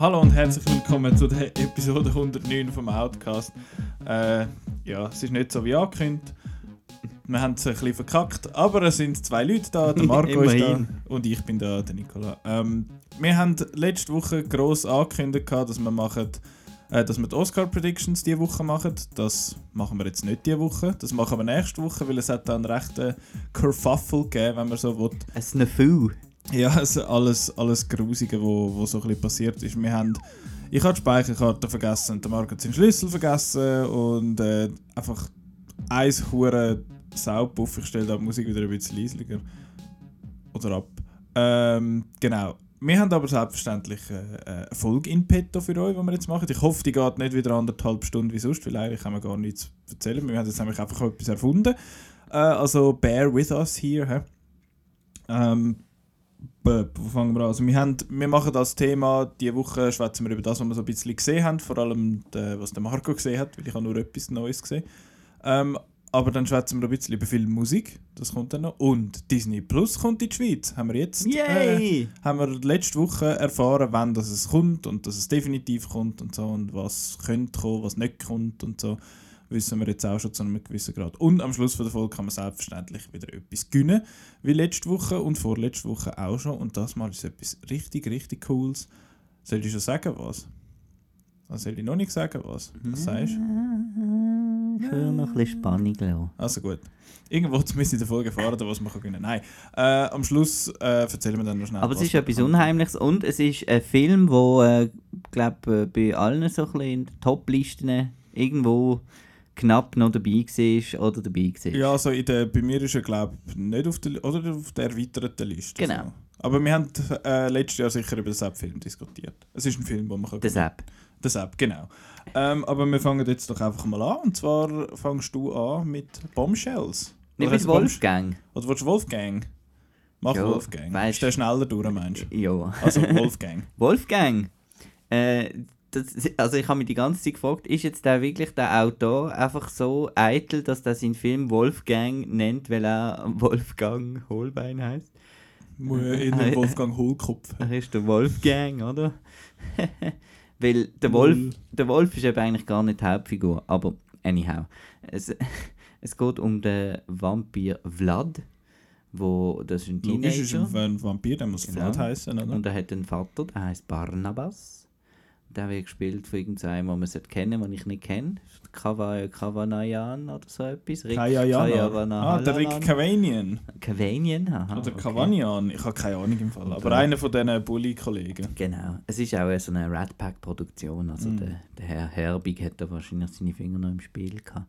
Hallo und herzlich willkommen zu der Episode 109 vom Outcast. Äh, ja, es ist nicht so wie angekündigt. Wir haben es ein bisschen verkackt, aber es sind zwei Leute da. Der Marco ist da und ich bin da, der Nicola. Ähm, wir haben letzte Woche gross angekündigt, dass wir machen, äh, dass wir die Oscar Predictions diese Woche machen. Das machen wir jetzt nicht diese Woche. Das machen wir nächste Woche, weil es hat da einen rechten Kerfuffle gegeben, wenn man so will. Ein Snafu. Ja, also alles, alles Grusige, wo, wo so ein passiert ist. Wir haben, ich habe die Speicherkarte vergessen der Marco hat seinen Schlüssel vergessen und äh, einfach eins hure Saupuff. Ich stelle da die Musik wieder ein bisschen leislicher. Oder ab. Ähm, genau. Wir haben aber selbstverständlich äh, eine Folge in petto für euch, die wir jetzt machen. Ich hoffe, die geht nicht wieder anderthalb Stunden wie sonst, weil eigentlich haben wir gar nichts zu erzählen. Wir haben jetzt nämlich einfach etwas erfunden. Äh, also bear with us here. Ähm, wo fangen wir an? Also wir, haben, wir machen das Thema, diese Woche schwätzen wir über das, was wir so ein bisschen gesehen haben, vor allem der, was der Marco gesehen hat, weil ich habe nur etwas Neues gesehen. Ähm, aber dann schwätzen wir ein bisschen über Filmmusik, das kommt dann noch. Und Disney Plus kommt in die Schweiz, haben wir jetzt. Äh, Yay! haben wir letzte Woche erfahren, wann das es kommt und dass es definitiv kommt und so und was könnte kommen, was nicht kommt und so. Wissen wir jetzt auch schon zu einem gewissen Grad. Und am Schluss von der Folge kann man selbstverständlich wieder etwas gewinnen, wie letzte Woche und vorletzte Woche auch schon. Und das mal ist etwas richtig, richtig Cooles. Soll ich schon sagen, was? Also soll ich noch nicht sagen, was? Was sagst du? Ich will noch ein bisschen Spannung lassen. Also gut. Irgendwo zumindest in der Folge erfahren, was man gewinnen kann. Nein, äh, am Schluss äh, erzählen wir dann noch schnell. Aber es ist wir etwas. Unheimliches und es ist ein Film, der, äh, glaube bei allen so ein bisschen in den Top-Listen irgendwo knapp noch dabei war oder dabei war. Ja, also in der, bei mir ist er glaube ich nicht auf der, oder auf der erweiterten Liste. Genau. So. Aber wir haben äh, letztes Jahr sicher über den Sepp-Film diskutiert. Es ist ein Film, den man kann Das App. Der Sepp, genau. Ähm, aber wir fangen jetzt doch einfach mal an. Und zwar fangst du an mit Bombshells. Nicht mit Wolfgang. Oder willst du Wolfgang? Mach Ja, Wolfgang. weisst- Ist der schneller durch, meinst du? Ja. Also Wolfgang. Wolfgang. Äh, das, also ich habe mich die ganze Zeit gefragt, ist jetzt der wirklich der Autor einfach so eitel, dass er seinen Film Wolfgang nennt, weil er Wolfgang Holbein heißt? In den Wolfgang Hohlkopf. Er ist der Wolfgang, oder? weil der Wolf, der Wolf ist eben eigentlich gar nicht die Hauptfigur, aber anyhow. Es, es geht um den Vampir Vlad, wo das ist ein Logisch ist Teenager. ein Vampir, der muss Genau. Vlad heißen, oder? Und er hat einen Vater, der heißt Barnabas. Der wird gespielt von irgendeinem, den man sollte kennen den ich nicht kenne. Kava- Kavanayan oder so etwas. Rick. Kajavana- Ah, der Rick Cavanian. Kavanian, aha. Oder okay. Cavanian. Ich habe keine Ahnung im Fall. Aber einer von diesen Bully-Kollegen. Genau. Es ist auch so eine Rat Pack-Produktion. Also Mhm. der, der Herr Herbig hat da wahrscheinlich seine Finger noch im Spiel gehabt.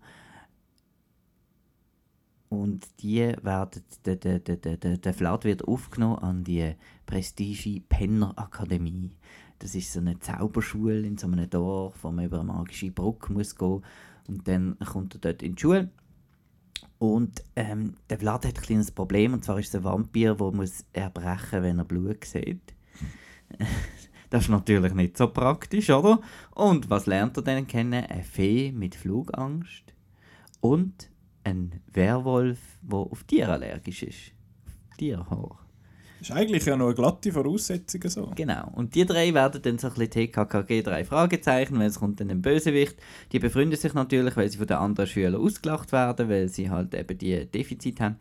Und die werden, der, der, der, der, der, der Vlad wird aufgenommen an die Prestige Penner Akademie. Das ist so eine Zauberschule in so einem Dorf, wo man über eine magische Brücke muss gehen Und dann kommt er dort in die Schule. Und ähm, der Vlad hat ein kleines Problem, und zwar ist es ein Vampir, der muss erbrechen, wenn er Blut sieht. das ist natürlich nicht so praktisch, oder? Und was lernt er denn kennen? Eine Fee mit Flugangst und ein Werwolf, der auf Tiere allergisch ist. Tierhaar. Ist eigentlich ja noch eine glatte Voraussetzung so. Genau. Und die drei werden dann so ein bisschen TKKG drei Fragezeichen, weil es kommt dann ein Bösewicht. Die befreunden sich natürlich, weil sie von den anderen Schülern ausgelacht werden, weil sie halt eben die Defizit haben.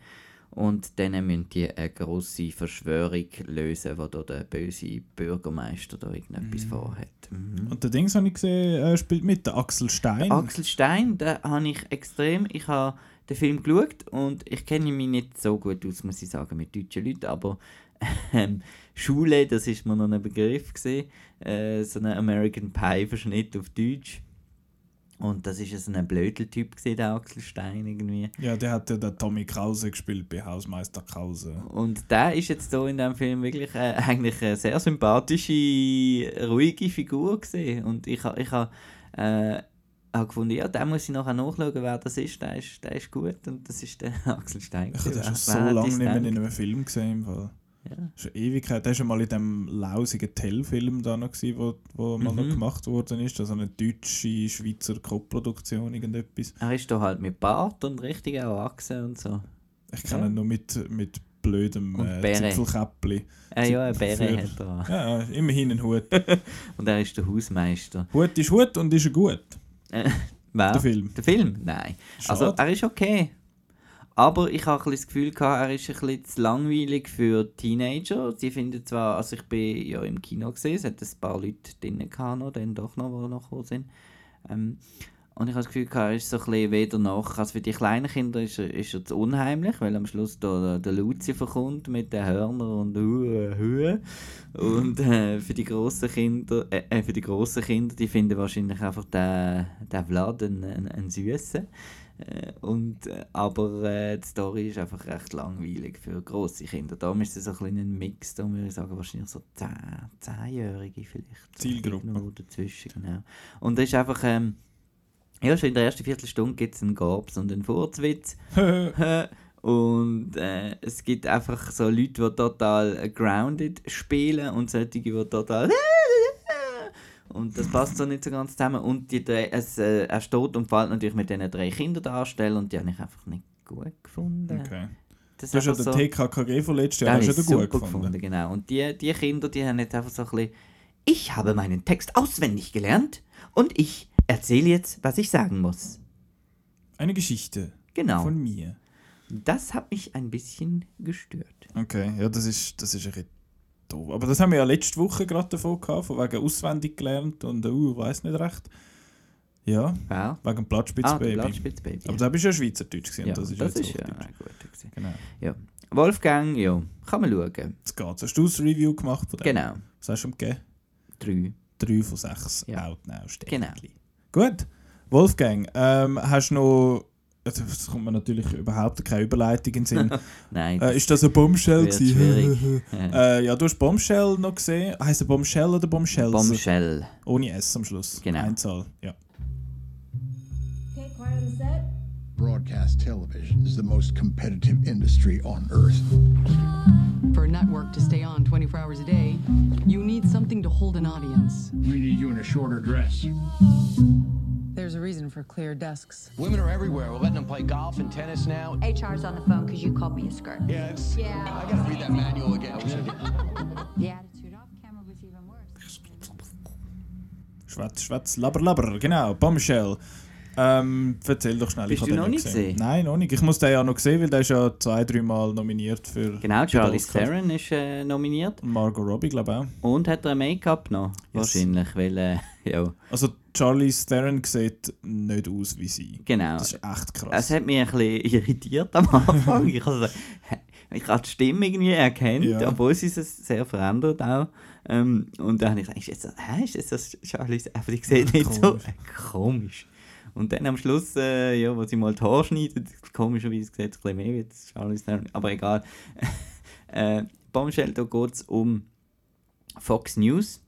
Und dann müssen die eine grosse Verschwörung lösen, wo da der böse Bürgermeister da irgendetwas vorhat. Mhm. Und der Dings habe ich gesehen, äh, spielt mit, der Axel Stein. Axel Stein, den habe ich extrem. Ich habe den Film geschaut und ich kenne mich nicht so gut aus, muss ich sagen, mit deutschen Leuten, aber ähm, Schule, das ist mir noch ein Begriff gesehen, äh, so ein American Pie Verschnitt auf Deutsch. Und das ist so ein Blödeltyp gesehen, der Axel Stein irgendwie. ja, der hat ja den Tommy Krause gespielt bei Hausmeister Krause. Und der ist jetzt so in dem Film wirklich äh, eigentlich eine sehr sympathische, ruhige Figur gesehen. Und ich habe ich ha, äh, hab gefunden, ja, den muss ich nachher nachschauen, wer das ist. Der ist, der ist gut und das ist der Axel Stein. Ich habe den gewesen. schon so lange nicht mehr in einem Film gesehen. Im Fall. Ja. Schon Ewigkeit. Der war schon mal in dem lausigen Tell-Film da noch, gewesen, wo, wo mal noch Mhm. gemacht worden ist. Also eine deutsche, Schweizer Co-Produktion, irgendetwas. Er ist da halt mit Bart und richtig erwachsen und so. Ich kenne ihn nur mit, mit blödem Und äh. Zipfelkäppli. Äh, ja, Für- Bäre hat er. Ja, immerhin ein Hut. Und er ist der Hausmeister. Hut ist Hut und ist er gut. Äh, wer? Der Film. Der Film? Nein. Also, Schade. er ist okay. Aber ich habe ein das Gefühl, gehabt, er ist ein bisschen zu langweilig für Teenager. Sie finden zwar, also ich bin ja im Kino gesehen, es hat ein paar Leute drinnen gehabt, noch, dann doch noch, die noch sind. Ähm, und ich habe das Gefühl, gehabt, er ist so ein bisschen weder noch. Also für die kleinen Kinder ist er, ist er zu unheimlich, weil am Schluss der, der Lucifer kommt mit den Hörnern und Höhe, Höhe. Und äh, für die grossen Kinder, äh, äh, für die grossen Kinder, die finden wahrscheinlich einfach den, den Vlad einen, einen, einen süßen. Äh, und, äh, aber äh, die Story ist einfach recht langweilig für grosse Kinder. Darum ist es so ein bisschen ein Mix, da würde ich sagen, wahrscheinlich so 10, 10-Jährige vielleicht. Zielgruppe. Irgendwo dazwischen, genau. Und das ist einfach, ähm, ja, schon in der ersten Viertelstunde gibt es einen Gabs und einen Furzwitz. und äh, es gibt einfach so Leute, die total grounded spielen und solche, die total und das passt so nicht so ganz zusammen. Und die drei, es, äh, er steht und fällt natürlich mit diesen drei Kinderdarstellern und die habe ich einfach nicht gut gefunden. Okay. Das Du hast ja den TKKG von letztes Jahr hast du gut gefunden. genau. Und die, die Kinder, die haben jetzt einfach so ein bisschen, ich habe meinen Text auswendig gelernt und ich erzähle jetzt, was ich sagen muss. Eine Geschichte Genau. von mir. Das hat mich ein bisschen gestört. Okay, ja, das ist, das ist ein doof. Aber das haben wir ja letzte Woche gerade davon gehabt, von wegen auswendig gelernt und uh, weiß nicht recht. Ja, Ja. wegen Ah, Platzspitzbaby. Platzspitzbaby. Aber da bist du ja Schweizerdeutsch gewesen, ja, das ist das ist ja gut. Genau. Ja. Wolfgang, ja, kann man schauen. Jetzt geht's. Hast du das Review gemacht von dem? Genau. Was hast du ihm gegeben? Drei. 3 von 6 Ja. Out Now Genau. Gut. Wolfgang, ähm, hast du noch... also, Das kommt mir natürlich überhaupt keine Überleitung in den Sinn. Nein, äh, ist das ein Bombshell gewesen? schwierig. äh, ja, du hast Bombshell noch gesehen. Heißt er Bombshell oder Bombshells? Bombshell. Ohne S am Schluss. Genau. Einzahl, ja. Okay, quiet on the set. Broadcast television is the most competitive industry on earth. For a network to stay on 24 hours a day, you need something to hold an audience. We need you in a shorter dress. There's a reason for clear desks. Women are everywhere. We're letting them play golf and tennis now. HR's on the phone because you called me a skirt. Yeah, it's. Yeah. I gotta read that manual again. The attitude off camera was even worse. Schwätz, Schwätz, Labber, Labber, genau. Bombshell. Ähm, erzähl doch schnell. Bist ich du noch nicht gesehen? Nein, noch nicht. Ich muss den ja noch sehen, weil der ist ja zwei, dreimal nominiert für... Genau, Charlie. Theron ist äh, nominiert. Margot Robbie, glaube ich auch. Und hat er ein Make-up noch? Wahrscheinlich, weil, äh, ja, Also Charlie Theron sieht nicht aus wie sie. genau. Das ist echt krass. Es hat mich ein bisschen irritiert am Anfang. ich habe ich habe die Stimme irgendwie erkannt, Ja. obwohl sie sich sehr verändert auch. Ähm, und dann habe ich gesagt, ist das, hä, ist das, Charlie? Aber die sieht nicht so Komisch. äh, komisch. Und dann am Schluss, äh, ja, wo sie mal die Haare schneidet, komischerweise sieht es ein bisschen mehr wie jetzt Charlie Theron, aber egal. äh, Bombshell, da geht es um Fox News,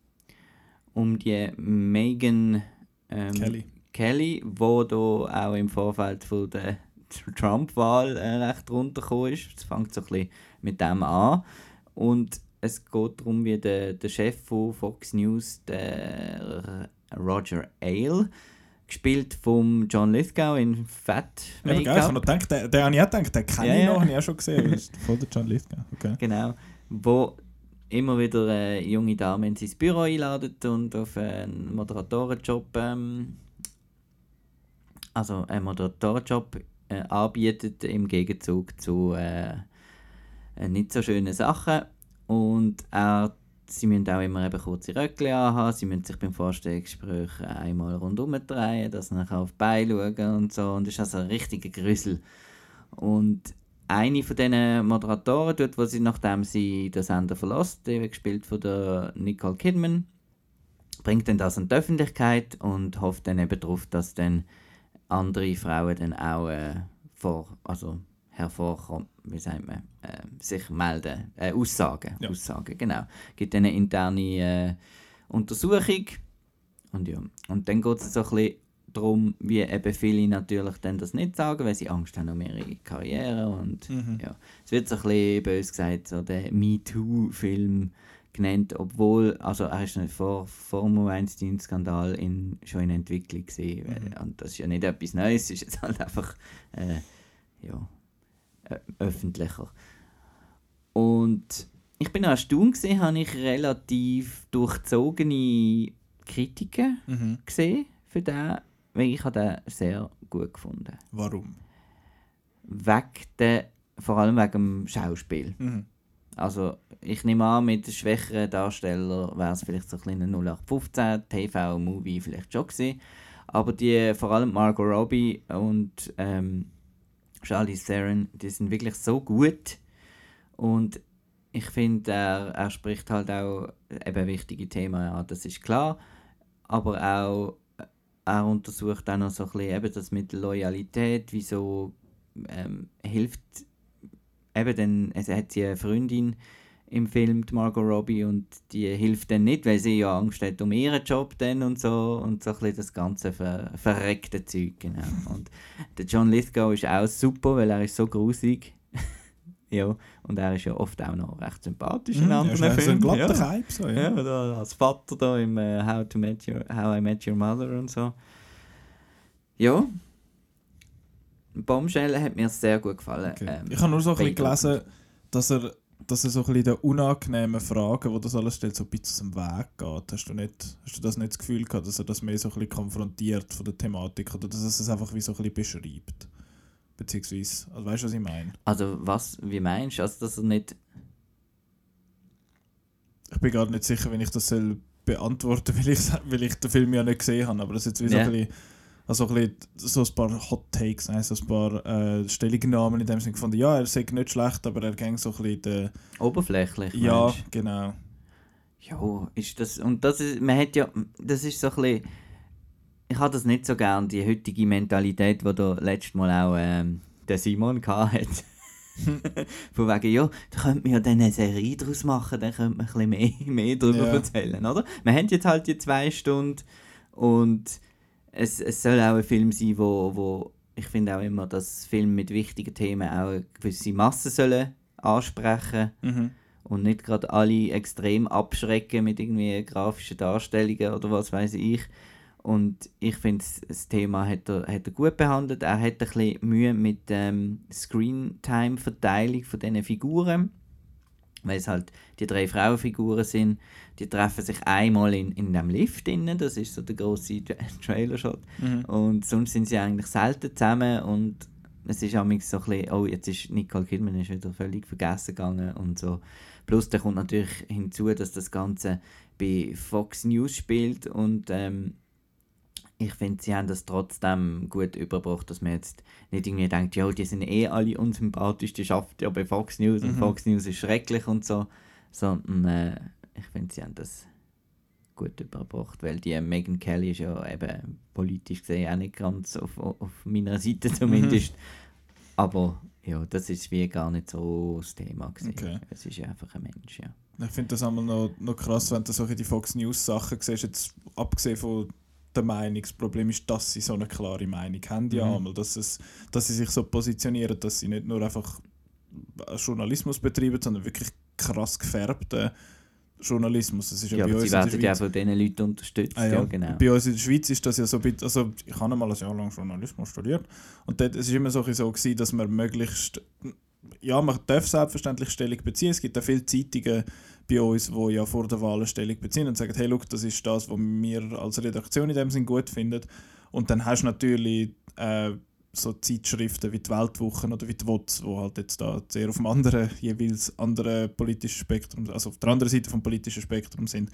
um die Megan ähm, Kelly. Kelly, wo da auch im Vorfeld von der Trump-Wahl äh, recht runtergekommen ist. Es fängt so ein bisschen mit dem an. Und es geht darum, wie der, der Chef von Fox News, der Roger Ailes, gespielt von John Lithgow in Fat Ja, geil, ich habe noch Make-up. gedacht, den, den habe ich auch gedacht, den kenne Ja, ich ja. noch, habe ich auch schon gesehen. Das ist voll der John Lithgow. Okay. Genau. Wo immer wieder äh, junge Damen in sein Büro einladet und auf einen Moderatorenjob, ähm, also einen Moderatorenjob äh, anbietet im Gegenzug zu äh, äh, nicht so schönen Sachen. Und er, sie müssen auch immer eben kurze Röckchen anhaben, sie müssen sich beim Vorstellungsgespräch einmal rundum drehen, dass sie nachher auf die Beine schauen und so. Und das ist also ein richtiger Grüssel. Und eine von diesen Moderatoren, dort, wo sie, nachdem sie den Sender verlässt, die wird gespielt von der Nicole Kidman, bringt dann das an die Öffentlichkeit und hofft dann eben darauf, dass dann andere Frauen dann auch äh, vor, also hervorkommen, wie sagt man, äh, sich melden, äh, Aussagen, Ja. Aussagen, genau. Gibt eine interne äh, Untersuchung und ja, und dann geht es so ein bisschen darum, wie eben viele natürlich dann das nicht sagen, weil sie Angst haben um ihre Karriere und ja, es wird so ein bisschen bös gesagt, so der MeToo-Film genannt, obwohl, also er ist nicht vor, vor dem Weinstein-Skandal in, schon in Entwicklung gewesen, weil, und das ist ja nicht etwas Neues, es ist jetzt halt einfach, äh, ja, öffentlicher. Und ich bin auch erstaunt gesehen, habe ich relativ durchzogene Kritiken Mhm. gesehen für den, weil ich habe den sehr gut gefunden. Warum? Wegen der, vor allem wegen dem Schauspiel. Mhm. Also ich nehme an, mit den schwächeren Darstellern wäre es vielleicht so ein kleiner 0815 TV-Movie vielleicht schon gewesen. Aber die, vor allem Margot Robbie und ähm, Charlize Theron, die sind wirklich so gut. Und ich finde, er, er spricht halt auch eben wichtige Themen an, das ist klar. Aber auch, äh, er untersucht auch noch so ein bisschen eben das mit Loyalität, wieso ähm, hilft eben dann, es hat sie eine Freundin im Film, die Margot Robbie, und die hilft dann nicht, weil sie ja Angst hat um ihren Job dann und so und so ein bisschen das ganze ver verreckte Zeug, genau. Und der John Lithgow ist auch super, weil er ist so grusig. ja, und er ist ja oft auch noch recht sympathisch in Mhm, anderen ja, ist so ein Filmen. glatter ja. Hype, so, ja. Ja, als Vater da im äh, How, to Met Your, How I Met Your Mother und so. Ja. Bombshell hat mir sehr gut gefallen. Okay. Ähm, ich habe nur so ein bisschen gelesen, dass er, dass er so ein bisschen den unangenehmen Fragen, die das alles stellt, so ein bisschen aus dem Weg geht. Hast du, nicht, hast du das nicht das Gefühl gehabt, dass er das mehr so ein bisschen konfrontiert von der Thematik oder dass er es einfach wie so ein bisschen beschreibt? Beziehungsweise, also weißt du, was ich meine? Also was, wie meinst du? Also dass er nicht... Ich bin gar nicht sicher, wenn ich das soll beantworten weil ich, weil ich den Film ja nicht gesehen habe, aber das ist jetzt wie so ein bisschen, also ein, bisschen so ein paar Hot Takes, nein, so ein paar äh, Stellungnahmen in dem Sinne gefunden, ja, er sagt nicht schlecht, aber er ging so ein bisschen den, Oberflächlich, ja, meinst genau. Ja, ist das... Und das ist... Man hat ja... Das ist so ein bisschen... Ich habe das nicht so gern, die heutige Mentalität, die da letztes Mal auch ähm, der Simon hatte. Von wegen, ja, da könnte man ja dann eine Serie daraus machen, dann könnte man ein bisschen mehr, mehr darüber Ja. erzählen, oder? Wir haben jetzt halt die zwei Stunden und es, es soll auch ein Film sein, wo, wo ich finde auch immer, dass Filme mit wichtigen Themen auch eine gewisse Masse sollen ansprechen Mhm. und nicht gerade alle extrem abschrecken mit irgendwie grafischen Darstellungen oder was weiß ich. Und ich finde, das- Thema hat er, hat er gut behandelt. Er hat ein bisschen Mühe mit ähm, Screentime-Verteilung von diesen Figuren. Weil es halt die drei Frauenfiguren sind. Die treffen sich einmal in, in dem Lift innen. Das ist so der grosse Tra Trailer-Shot. Und sonst sind sie eigentlich selten zusammen. Und es ist auch so ein bisschen, oh, jetzt ist Nicole Kidman ist wieder völlig vergessen gegangen und so. Plus, da kommt natürlich hinzu, dass das Ganze bei Fox News spielt und ähm, ich finde, sie haben das trotzdem gut überbracht, dass man jetzt nicht irgendwie denkt, ja, die sind eh alle unsympathisch, die schafft ja bei Fox News und Fox News ist schrecklich und so, sondern äh, ich finde, sie haben das gut überbracht, weil die Megan Kelly ist ja eben politisch gesehen auch nicht ganz auf, auf meiner Seite zumindest, aber ja, das ist wie gar nicht so das Thema gewesen. Okay. Es ist einfach ein Mensch, ja. Ich finde das einmal noch, noch krass, wenn du solche die Fox News Sachen siehst, jetzt abgesehen von der Meinung. Das Problem ist, dass sie so eine klare Meinung haben, ja Mhm. einmal, dass, es, dass sie sich so positionieren, dass sie nicht nur einfach Journalismus betreiben, sondern wirklich krass gefärbten Journalismus. Das ist ja, Ja, bei uns sie in der werden ja von diesen Leuten unterstützt, Ah, ja. ja. genau. Bei uns in der Schweiz ist das ja so ein bisschen, also ich habe einmal ein Jahr lang Journalismus studiert und dort, es ist immer so, so gewesen, dass man möglichst, ja man darf selbstverständlich Stellung beziehen, es gibt auch viele Zeitungen bei uns, die ja vor der Wahl eine Stellung beziehen und sagen, hey look, das ist das, was wir als Redaktion in dem Sinn gut finden und dann hast du natürlich äh, so Zeitschriften wie die Weltwochen oder wie die WOTS, wo halt jetzt da sehr auf dem anderen, jeweils anderen politischen Spektrum, also auf der anderen Seite vom politischen Spektrum sind.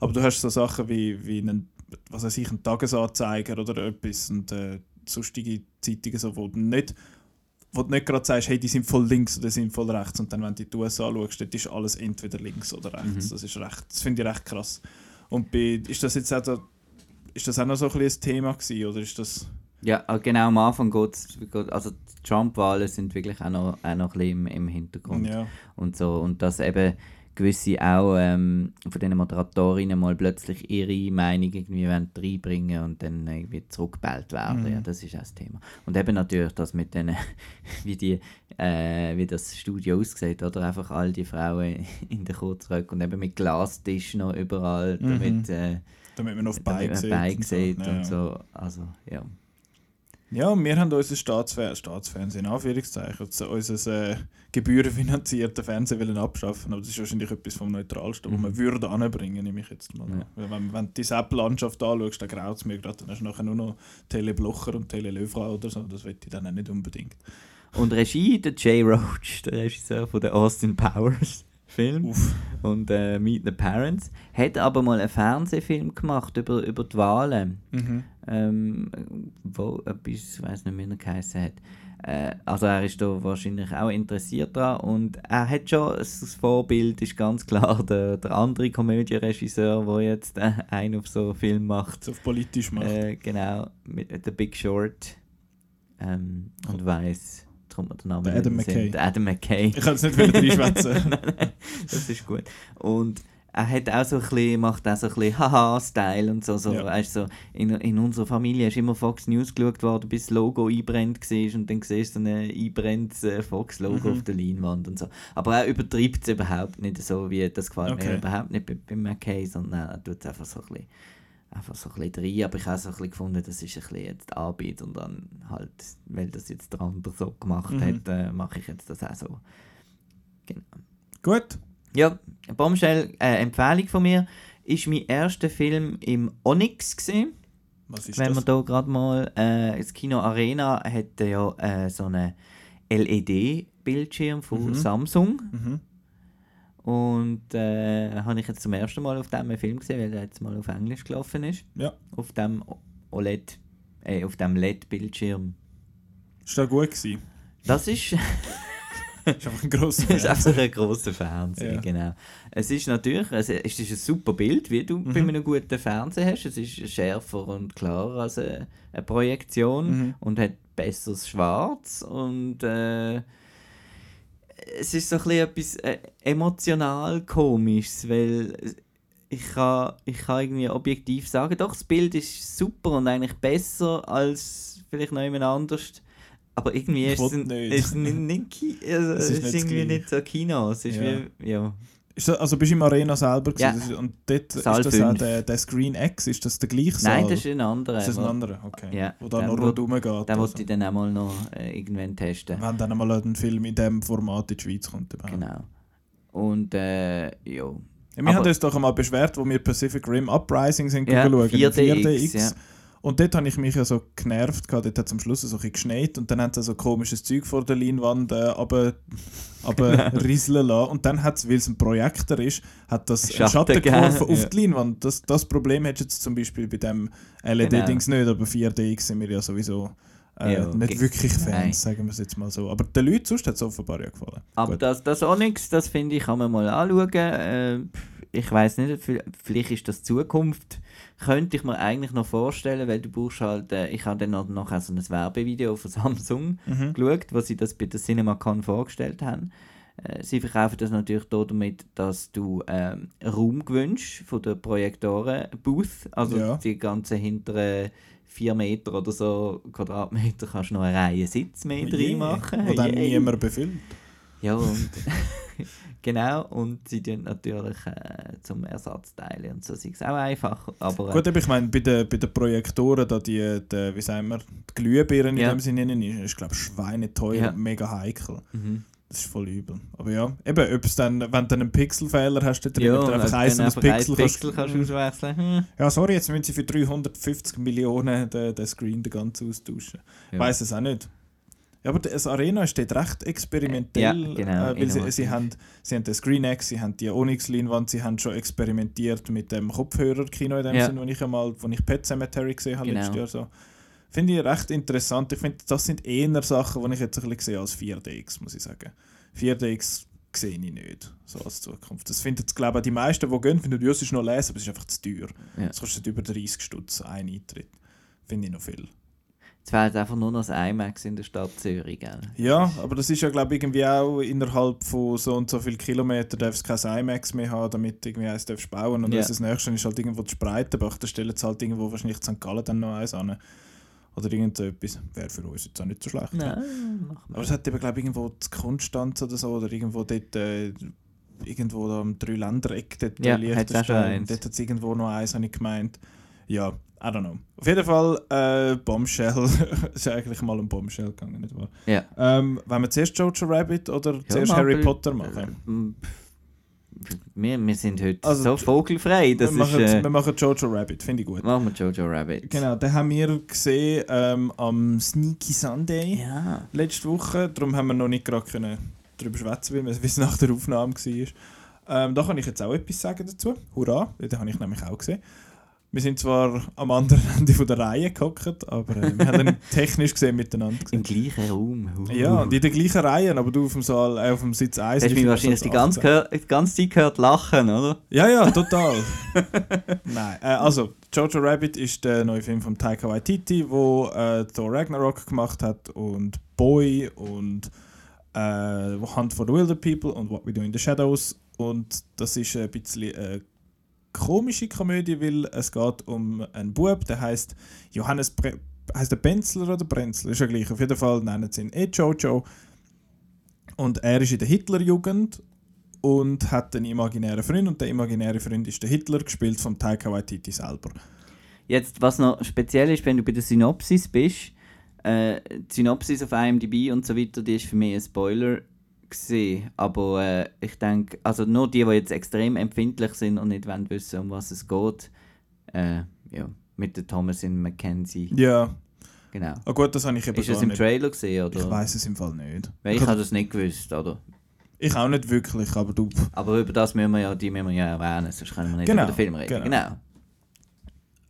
Aber du hast so Sachen wie, wie einen, was weiß ich, einen Tagesanzeiger oder etwas und äh, sonstige Zeitungen, so, wo du nicht wo du nicht gerade sagst, hey, die sind voll links oder sind voll rechts und dann, wenn du die USA anschaust, dort ist alles entweder links oder rechts. Das ist recht, das finde ich recht krass. Und bei, ist das jetzt auch, da, ist das auch noch so ein, ein Thema gewesen, oder ist das... Ja, äh, genau am Anfang geht also die Trump-Wahlen sind wirklich auch noch, auch noch ein bisschen im, im Hintergrund. Ja. Und so. Und dass eben gewisse auch ähm, von diesen Moderatorinnen mal plötzlich ihre Meinung irgendwie reinbringen und dann irgendwie zurückgebellt werden. Mhm. Ja, das ist auch das Thema. Und eben natürlich das mit den, wie, die, äh, wie das Studio aussieht, oder? Einfach all die Frauen in den Kurzröcken und eben mit Glastisch noch überall, Mhm. damit, äh, Damit man auf man sieht. Und so. Ja, und so. Also, ja. Ja, wir haben unser Staatsfer Staatsfernsehen, in Anführungszeichen, unser äh, gebührenfinanziertes Fernsehen wollen abschaffen, aber das ist wahrscheinlich etwas vom Neutralsten, was man würde anbringen, nehme ich jetzt mal. Weil Wenn, wenn du die Sepp-Landschaft anschaust, dann graut es mir gerade, dann hast du nachher nur noch Tele Blocher und Tele Löwra oder so, das will ich dann auch nicht unbedingt. Und Regie, der Jay Roach, der Regisseur von den Austin Powers Film Uff. und äh, Meet the Parents, hat aber mal einen Fernsehfilm gemacht über, über die Wahlen. Mhm. ähm, wo etwas, ich weiß nicht mehr, wie er geheißen hat. Äh, also er ist da wahrscheinlich auch interessiert daran und er hat schon, das Vorbild ist ganz klar der, der andere Komödienregisseur, der jetzt äh, einen auf so einen Film macht. So auf politisch macht. Äh, genau, mit The Big Short ähm, und jetzt kommt mir der Name Der Adam. McKay. Der Adam McKay. Ich kann es nicht wieder reinschwätzen. Nein, nein, das ist gut. Und er hat auch so ein bisschen, macht auch so ein bisschen Haha-Style und so. so, Ja. weißt, so in, in unserer Familie ist immer Fox News geschaut worden, bis das Logo einbrennt war und dann siehst du ein einbrennendes äh, Fox-Logo Mhm. auf der Leinwand und so. Aber er übertreibt es überhaupt nicht so, wie das gefällt mir Okay. überhaupt nicht bei, bei McKay, sondern er tut es einfach so ein bisschen einfach so ein bisschen rein, aber ich habe so ein bisschen gefunden, das ist ein bisschen jetzt Arbeit und dann halt, weil das jetzt der andere so gemacht Mhm. hat, äh, mache ich jetzt das auch so. Genau. Gut. Ja, Bombshell, äh, Empfehlung von mir, ist mein erster Film im Onyx gesehen. Was ist Wenn das? man da gerade mal, äh, das Kino Arena hat ja äh, so einen LED-Bildschirm von Mhm. Samsung. Mhm. Und äh, habe ich jetzt zum ersten Mal auf dem Film gesehen, weil er jetzt mal auf Englisch gelaufen ist. Ja. Auf dem OLED, äh, auf dem LED-Bildschirm. Ist das gut gewesen? Das ist, Ist einfach ein grosser das ist Fernseher. einfach ein grosser Fernseher, Ja. genau. Es ist natürlich, es ist es ist ein super Bild, wie du Mhm. bei einem guten Fernseher hast. Es ist schärfer und klarer als eine, eine Projektion Mhm. und hat besseres Schwarz und äh, es ist so ein bisschen etwas äh, emotional komisches, weil ich kann, ich kann irgendwie objektiv sagen, doch, das Bild ist super und eigentlich besser als vielleicht noch jemand anders. Aber irgendwie Ich ist es, nicht. ist nicht, also Es ist nicht irgendwie nicht so Kino. Es ist Ja. wie, ja. Ist also bist du im Arena selber gewesen? Ja. Das ist- Und dort Saal ist das auch der, der Screen X, ist das der gleiche Saal? Nein, das ist ein anderer. Ist das ein wo- anderer? Okay. Ja, Wo da noch rundherum geht. Den also. wollte ich dann auch mal noch äh, irgendwann testen. Wenn dann einmal ein Film in diesem Format in die Schweiz kommt. überhaupt. Genau. Und äh, ja. Wir Aber- haben uns doch einmal beschwert, wo wir Pacific Rim Uprising sind Ja, schauen, 4DX, ja. Und dort habe ich mich ja so genervt, gehabt. dort hat es am Schluss so ein geschneit und dann haben sie so komisches Zeug vor der Leinwand äh, aber, aber rieseln lassen. Und dann hat es, weil es ein Projektor ist, hat das Schatten geworfen auf ja. die Leinwand. Das, das Problem hättest du jetzt zum Beispiel bei dem LED-Dings nicht, aber 4DX sind wir ja sowieso äh, Ja, nicht wirklich Fans, nein. sagen wir es jetzt mal so. Aber den Leuten sonst hat es offenbar ja gefallen. Aber Gut. das, das Onyx, das finde ich, kann man mal anschauen. Äh, ich weiß nicht, vi- vielleicht ist das Zukunft. Könnte ich mir eigentlich noch vorstellen, weil du brauchst halt, äh, ich habe dann noch, noch so ein Werbevideo von Samsung Mhm. geschaut, wo sie das bei der CinemaCon vorgestellt haben. Äh, sie verkaufen das natürlich dort damit, dass du ähm, Raum gewünscht von der Projektoren-Booth, also Ja. die ganzen hinteren 4 Meter oder so Quadratmeter kannst du noch eine Reihe Sitz mehr Oh je, reinmachen. Wo dann Yay. niemand befüllt. Ja, und genau, und sie tun natürlich äh, zum Ersatzteile und so ist es auch einfach. Aber äh, Gut, aber ich meine, bei den, bei den Projektoren, da die, die, wie sagen wir, die Glühbirne Ja. in dem Sinne ist, ist glaube ich, schweineteuer Ja. und mega heikel. mhm. Das ist voll übel. Aber ja, eben, ob dann, wenn du dann einen Pixelfehler hast, da drin, ja, du einfach eins und ein Pixel, Pixel kannst, kannst auswechseln. Hm. Ja, sorry, jetzt müssen sie für 350 Millionen den, den Screen den ganzen austauschen. Ich Ja. weiß es auch nicht. Ja, aber das Arena steht recht experimentell, Ja, genau, äh, weil sie, sie, haben, sie haben den Screen X, sie haben die Onyx-Leinwand, sie haben schon experimentiert mit dem Kopfhörerkino in dem Ja. Sinne, wo ich einmal, wo ich Pet Cemetery gesehen habe Genau. letztes Jahr so. Finde ich recht interessant. Ich finde, das sind eher Sachen, die ich jetzt ein bisschen sehe als 4DX, muss ich sagen. 4DX sehe ich nicht, so als Zukunft. Das finden glaube ich, die meisten, die gehen, finden, ja, es ist noch lesen, aber es ist einfach zu teuer. Ja. Es kostet über 30 Stutz ein Eintritt. Finde ich noch viel. Jetzt fehlt einfach nur noch das IMAX in der Stadt Zürich. Gell? Ja, aber das ist ja, glaube ich, irgendwie auch innerhalb von so und so vielen Kilometern darf es kein IMAX mehr haben, damit irgendwie eins darfst bauen. Und Ja. das nächste ist halt irgendwo zu Spreitenbach, da stellen sie halt irgendwo wahrscheinlich St. Gallen dann noch eins an. Oder irgend so etwas. Wäre für uns jetzt auch nicht so schlecht. Nein, Aber es hat eben, glaube ich, irgendwo die Konstanz oder so, oder irgendwo dort, äh, irgendwo da am Dreiländereck, dort Ja, hat es irgendwo noch eins, habe ich gemeint. Ja, I don't know. Auf jeden Fall, äh, Bombshell. ist eigentlich mal um Bombshell gegangen, nicht wahr? Ja. Ähm, wollen wir zuerst Jojo Rabbit oder Ja, zuerst Harry mal. Potter machen? Mm, Wir, wir sind heute Also, so vogelfrei. Das wir, ist, machen, äh, wir machen Jojo Rabbit, finde ich gut. machen wir Jojo Rabbit. Genau, den haben wir gesehen ähm, am Sneaky Sunday Ja. letzte Woche. Darum haben wir noch nicht gerade können darüber schwätzen, weil wie es nach der Aufnahme war. Ähm, da kann ich jetzt auch etwas sagen dazu. Hurra, den habe ich nämlich auch gesehen. Wir sind zwar am anderen Ende von der Reihe gehockt, aber äh, wir haben technisch gesehen miteinander Im gesehen. gleichen Raum. Uh. Ja, und in der gleichen Reihe, aber du auf dem, Saal, äh, auf dem Sitz 1. Hast du mich wahrscheinlich die ganze, die ganze Zeit gehört lachen, oder? Ja, ja, total. Nein, äh, also Jojo Rabbit ist der neue Film von Taika Waititi, wo äh, Thor Ragnarok gemacht hat und Boy und äh, Hunt for the Wilder People und What We Do in the Shadows und das ist ein bisschen eine komische Komödie, weil es geht um einen Bub, der heißt Johannes Bre heißt der Benzler oder Brenzler, ist ja gleich. Auf jeden Fall nennen sie ihn eh Jojo. Und er ist in der Hitlerjugend und hat einen imaginären Freund und der imaginäre Freund ist der Hitler, gespielt von Taika Waititi selber. Jetzt, was noch speziell ist, wenn du bei der Synopsis bist, äh, die Synopsis auf IMDb und so weiter, die ist für mich ein Spoiler gesehen. Aber äh, ich denke, also nur die, die jetzt extrem empfindlich sind und nicht wollen wissen, um was es geht, äh, ja, mit der Thomasin McKenzie. Ja, Genau. ah gut, das habe ich eben Ist das gar im nicht. Trailer gesehen, oder? Ich weiß es im Fall nicht. Weil ich habe das nicht gewusst, oder? Ich auch nicht wirklich, aber du. Aber über das müssen wir ja, die müssen wir ja erwähnen, sonst können wir nicht Genau, über den Film reden. genau. Genau.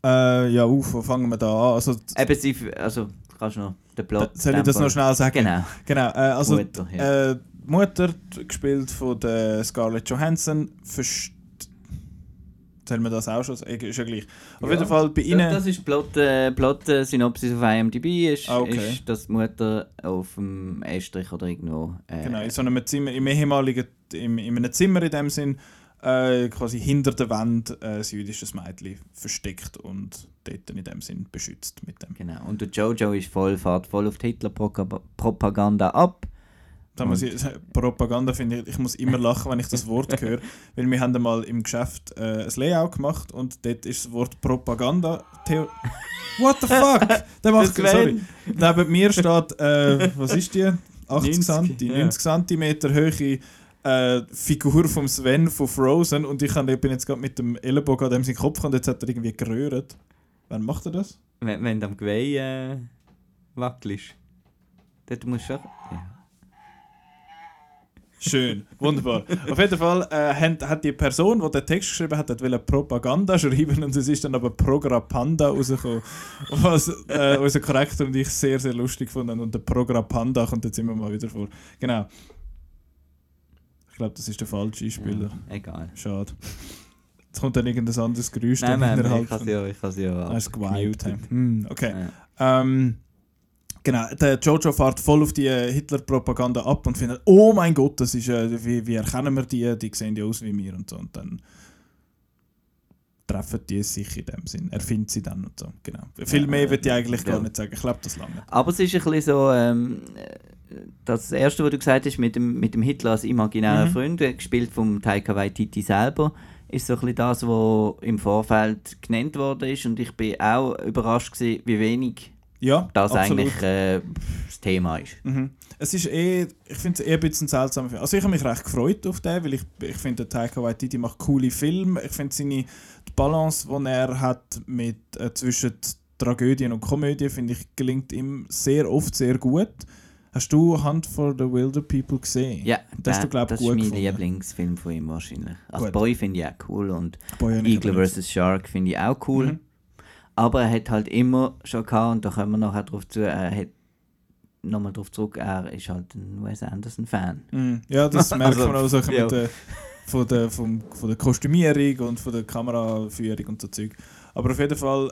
Äh, ja, uff, wo fangen wir da an? Also, Eben, sie, also, kannst du noch den Plot... soll ich das noch schnell sagen? Genau. Genau, äh, also Mutter, ja. äh, Mutter, gespielt von der Scarlett Johansson, verst Sollen wir das auch schon? Ist ja gleich. Auf jeden Fall bei ihnen. Das, das ist Plot, äh, Plot äh, Synopsis auf IMDb, ist, Ah, okay. ist dass die Mutter auf dem Estrich oder irgendwo... Äh, Genau, in so einem Zimmer, im ehemaligen, im, in einem Zimmer in dem Sinn, äh, quasi hinter der Wand äh, ein jüdisches Mädchen versteckt und dort in dem Sinn beschützt mit dem. Genau. Und der Jojo ist voll, fährt voll auf die Hitler-Propaganda ab. Da muss ich, Propaganda finde ich, ich muss immer lachen, wenn ich das Wort höre, weil wir haben einmal im Geschäft äh, ein Layout gemacht und dort ist das Wort Propaganda. Theo What the fuck? Der macht, Das sorry. Neben mir steht, äh, was ist die? 80 90, cm, ja. 90 cm hohe äh, Figur vom Sven von Frozen und ich, kann, ich bin jetzt gerade mit dem Ellenbogen an dem seinen Kopf und jetzt hat er irgendwie gerührt. Wann macht er das? Wenn, wenn du am Geweih äh, wackelst. Dort musst du schon... Ja. Schön, wunderbar. Auf jeden Fall äh, hat, hat die Person, die den Text geschrieben hat, hat wollte Propaganda schreiben und es ist dann aber Prograpanda rausgekommen. Was äh, unser Charakter und ich sehr, sehr lustig fanden. Und der Prograpanda kommt jetzt immer mal wieder vor. Genau. Ich glaube, das ist der falsche Einspieler. Ja, egal. Schade. Jetzt kommt dann irgendein anderes Geräusch Nein, nein, innerhalb ich kann sie ja, ich kann sie ja Ah. Hm, okay. Ja. Ähm, genau, der Jojo fährt voll auf die äh, Hitler-Propaganda ab und findet, oh mein Gott, das ist, äh, wie, wie erkennen wir die? Die sehen ja aus wie wir und so. Und dann treffen die sich in dem Sinn. Er findet sie dann und so. Genau. Viel mehr würde ich eigentlich ja. gar nicht sagen. Ich glaube, das lange. Aber es ist ein bisschen so, ähm, das erste, was du gesagt hast, mit dem, mit dem Hitler als imaginärer Mhm. Freund, äh, gespielt vom Taika Waititi selber, ist so ein bisschen das, was im Vorfeld genannt worden ist. Und ich bin auch überrascht gewesen, wie wenig Ja, das absolut. eigentlich äh, das Thema ist. Mhm. Es ist eh, ich finde es eher ein bisschen seltsam. Also ich habe mich recht gefreut auf den, weil ich, ich finde, der Taika Waititi macht coole Filme. Ich finde seine die Balance, die er hat mit, äh, zwischen Tragödien und Komödie, finde ich, gelingt ihm sehr oft sehr gut. Hast du Hunt for the Wilder People gesehen? Ja, Das hast du, glaub, das ist mein gefunden. Lieblingsfilm von ihm wahrscheinlich. Also. Boy finde ich auch cool und Eagle vs. Shark finde ich auch cool. Mhm. Aber er hat halt immer schon gehabt, und da kommen wir nachher drauf zu, er hat nochmal drauf zurück, er ist halt ein Wes Anderson-Fan. Mhm. Ja, das merkt Also, man auch so ja. mit der, von, der, vom, von der Kostümierung und von der Kameraführung und so Zeug. Aber auf jeden Fall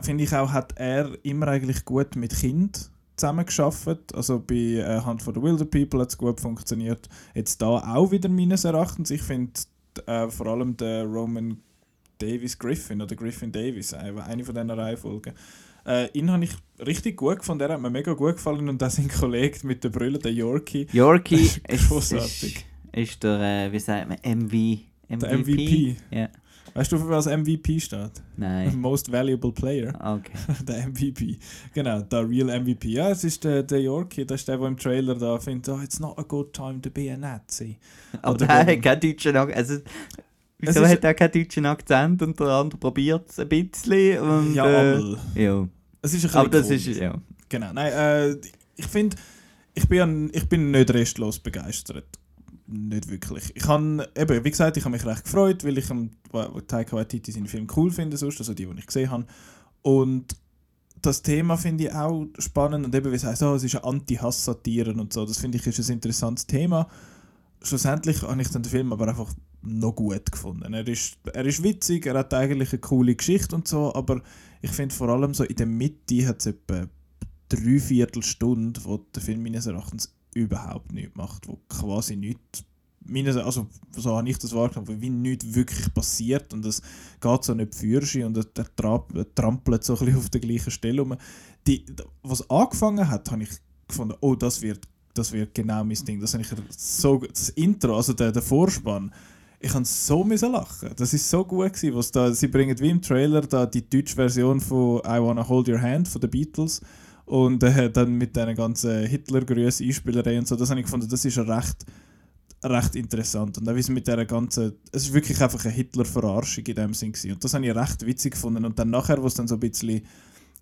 finde ich auch, hat er immer eigentlich gut mit Kind zusammengearbeitet. Also bei äh, Hunt for the Wilder People hat es gut funktioniert. Jetzt da auch wieder meines Erachtens. Ich finde äh, vor allem der Roman Davis Griffin oder Griffin Davis, eine von diesen Reihenfolgen. Äh, ihn habe ich richtig gut gefunden, der hat mir mega gut gefallen und auch sein Kollege mit der Brille, der Yorkie. Yorkie Das ist großartig. ist, ist der, äh, wie sagt man, MV, MVP? Der MVP. Ja. Weißt du, für was MVP steht? Nein. Most Valuable Player. Ah, Okay. der MVP. Genau, der Real MVP. Ja, es ist der, der Yorkie, das ist der, der im Trailer da findet, oh, it's not a good time to be a Nazi. Aber der hat keinen deutschen Akzent. Also, wieso hat er keinen deutschen Akzent und der andere probiert es ein bisschen? Und, Ja, äh, aber ja. es ist ein Aber das ist, ja. Genau, nein, äh, ich finde, ich bin, ich bin nicht restlos begeistert. Nicht wirklich. Ich habe, eben, wie gesagt, ich habe mich recht gefreut, weil ich Taika Waititi seinen Film cool finde, sonst, also die, die ich gesehen habe. Und das Thema finde ich auch spannend und eben, wie es heißt, oh, es ist eine Anti-Hass-Satire und so, das finde ich ist ein interessantes Thema. Schlussendlich habe ich den Film aber einfach noch gut gefunden. Er ist, er ist witzig, er hat eigentlich eine coole Geschichte und so, aber ich finde vor allem so in der Mitte hat es etwa drei Viertelstunde, wo der Film meines Erachtens überhaupt nichts macht, wo quasi nichts, also so habe ich das wahrgenommen, wie nichts wirklich passiert und es geht so nicht für und er, tra- trampelt so ein bisschen auf der gleichen Stelle rum. Die, was angefangen hat, habe ich gefunden, oh, das wird, das wird genau mein Ding. Das, ich so, das Intro, also der, der Vorspann, ich habe so müssen lachen. Das ist so gut gewesen, was da, sie bringen wie im Trailer da die deutsche Version von I Wanna Hold Your Hand von den Beatles und äh, dann mit diesen ganzen Hitler-Grüße, Einspielerei und so, das habe ich gefunden, das ist recht, recht interessant. Und auch wie es mit dieser ganzen, es ist wirklich einfach eine Hitler-Verarschung in dem Sinn gewesen. Und das habe ich recht witzig gefunden. Und dann nachher, wo es dann so ein bisschen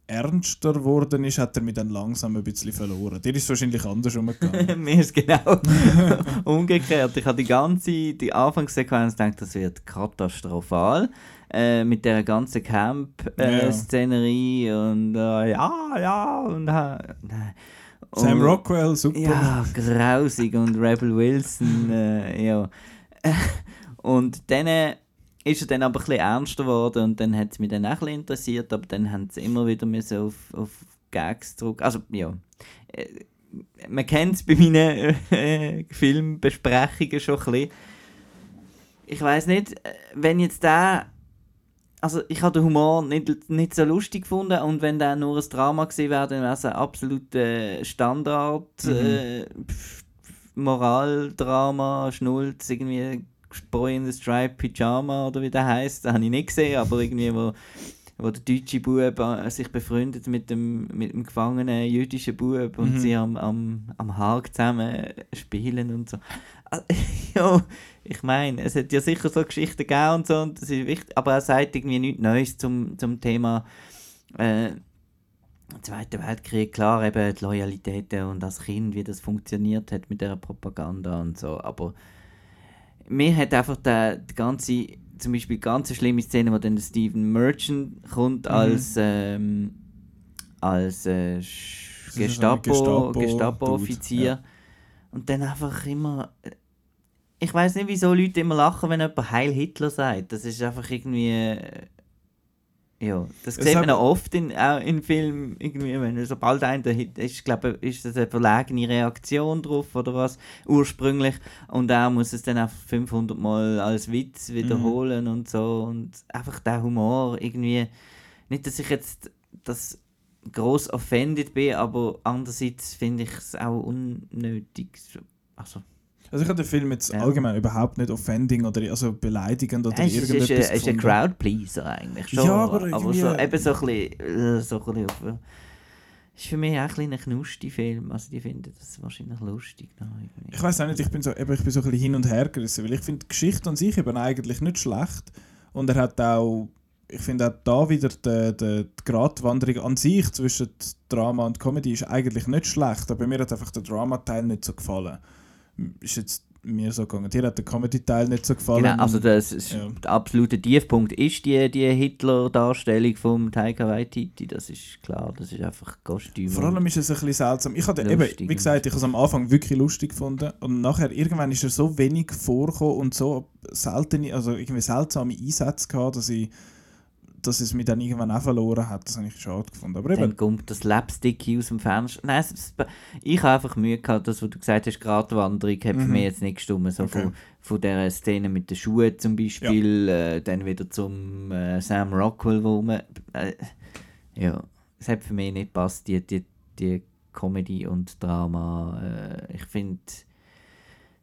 ernster geworden ist, hat er mich dann langsam ein bisschen verloren. Dir ist es wahrscheinlich anders umgegangen. Mir ist genau umgekehrt. Ich habe die ganze die Anfangssequenz gedacht, das wird katastrophal. Äh, mit der ganzen Ja. Camp-Szenerie und äh, ja, ja und, äh, Sam und- Rockwell, super. Ja, grausig und Rebel Wilson, äh, ja. Und dann äh, ist er dann aber ein bisschen ernster geworden und dann hat es mich dann auch ein bisschen interessiert, aber dann haben sie immer wieder müssen auf, auf Gags zurück. Also, ja. Äh, man kennt es bei meinen äh, Filmbesprechungen schon ein bisschen. Ich weiß nicht, äh, wenn jetzt der. Also, ich habe den Humor nicht, nicht so lustig gefunden und wenn der nur ein Drama gewesen wäre, dann wäre es ein absoluter Standard. Äh, pf- Moraldrama, Schnulz, irgendwie Boy in the Striped Pyjama oder wie der heißt, das habe ich nicht gesehen, aber irgendwie, wo, wo der deutsche Bub äh, sich befreundet mit dem, mit dem gefangenen jüdischen Bub und Mhm. sie am, am, am Haag zusammen spielen und so. Ja, ich meine, es hat ja sicher so Geschichten gegeben und so, und das ist wichtig, aber er sagt irgendwie nichts Neues zum, zum Thema äh, Zweiter Weltkrieg, klar, eben die Loyalitäten und das Kind, wie das funktioniert hat mit der Propaganda und so, aber mir hat einfach der, die ganze, zum Beispiel die ganz schlimme Szene, wo dann der Stephen Merchant kommt als, ähm, als äh, ein Gestapo, Gestapo-Offizier ja. und dann einfach immer ich weiß nicht, wieso Leute immer lachen, wenn jemand Heil Hitler sagt. Das ist einfach irgendwie. Ja, das sieht man auch oft in, auch in Filmen, irgendwie, wenn sobald einer ist, glaube ist das eine verlegene Reaktion drauf oder was, ursprünglich. Und er muss es dann einfach 500 Mal als Witz wiederholen Mhm. und so. Und einfach der Humor irgendwie. Nicht, dass ich jetzt das groß offended bin, aber andererseits finde ich es auch unnötig. Also, Also ich habe den Film jetzt Ja. allgemein überhaupt nicht offending oder also beleidigend oder Es ist, ist, irgendetwas ein- ist ein gefunden. Crowdpleaser eigentlich schon. Ja, aber aber irgendwie- so, eben so ein bisschen, äh, so ein bisschen auf, äh, ist für mich auch ein bisschen ein knusti Film. Also die finden das wahrscheinlich lustig. Irgendwie. Ich weiß auch nicht, ich bin so, eben, ich bin so ein bisschen hin und her gerissen, weil ich finde die Geschichte an sich eben eigentlich nicht schlecht und er hat auch, ich finde auch da wieder die, die, die Gratwanderung an sich zwischen Drama und Comedy ist eigentlich nicht schlecht, aber mir hat einfach der Drama-Teil nicht so gefallen. Ist jetzt mir so gegangen. Dir hat der Comedy-Teil nicht so gefallen. Genau, also das ist, Ja. der absolute Tiefpunkt ist die, die Hitler-Darstellung von Taika Waititi. Das ist klar, das ist einfach Kostüm. Vor allem ist es ein bisschen seltsam. Ich hatte eben, wie gesagt, ich habe es am Anfang wirklich lustig gefunden und nachher irgendwann ist er so wenig vorgekommen und so selten, also irgendwie seltsame Einsätze gehabt, dass ich dass es mich dann irgendwann auch verloren hat. Das habe ich schade gefunden. Aber Dann eben, kommt das Slapstick aus dem Fenster. Nein, es- ich habe einfach Mühe gehabt, das, was du gesagt hast, Gratwanderung, hat für Mhm. mich jetzt nicht gestimmt. So Okay. von, von dieser Szene mit den Schuhen zum Beispiel, äh, dann wieder zum äh, Sam Rockwell, wo man. Äh, ja, es hat für mich nicht gepasst, die, die, die Comedy und Drama. Äh, ich finde,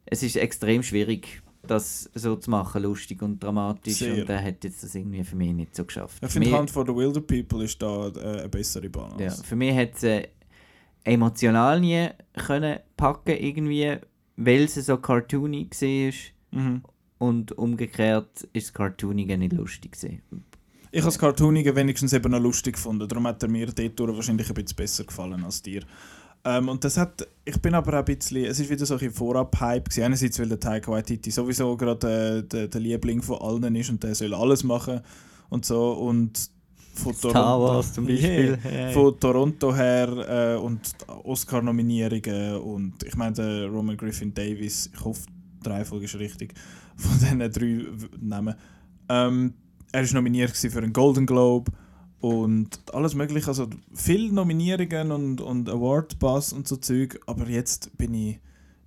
es ist extrem schwierig, das so zu machen, lustig und dramatisch. Sehr. Und er hat jetzt das irgendwie für mich nicht so geschafft. Ich finde, Hunt for the Wilder People ist da äh, eine bessere Balance. Ja, für mich hat es äh, emotional nie können packen irgendwie, weil es so cartoony war. Mhm. Und umgekehrt ist das Cartoonige nicht lustig gewesen. Ich habe das Cartoonige wenigstens eben noch lustig gefunden. Darum hat er mir dort wahrscheinlich ein bisschen besser gefallen als dir. Ähm, und das hat, ich bin aber auch ein bisschen, es ist wieder so ein Vorab-Hype gewesen. Einerseits, weil der Taika Waititi sowieso gerade äh, der, der Liebling von allen ist und der soll alles machen und so. Und von Star Wars zum Beispiel. Yeah. Von Toronto her äh, und Oscar-Nominierungen und ich meine, der Roman Griffin Davis, ich hoffe, die Reihenfolge ist richtig, von diesen drei Namen. Ähm, er war nominiert für einen Golden Globe und alles mögliche, also viele Nominierungen und, und Award Buzz und so Zeug, aber jetzt bin ich ein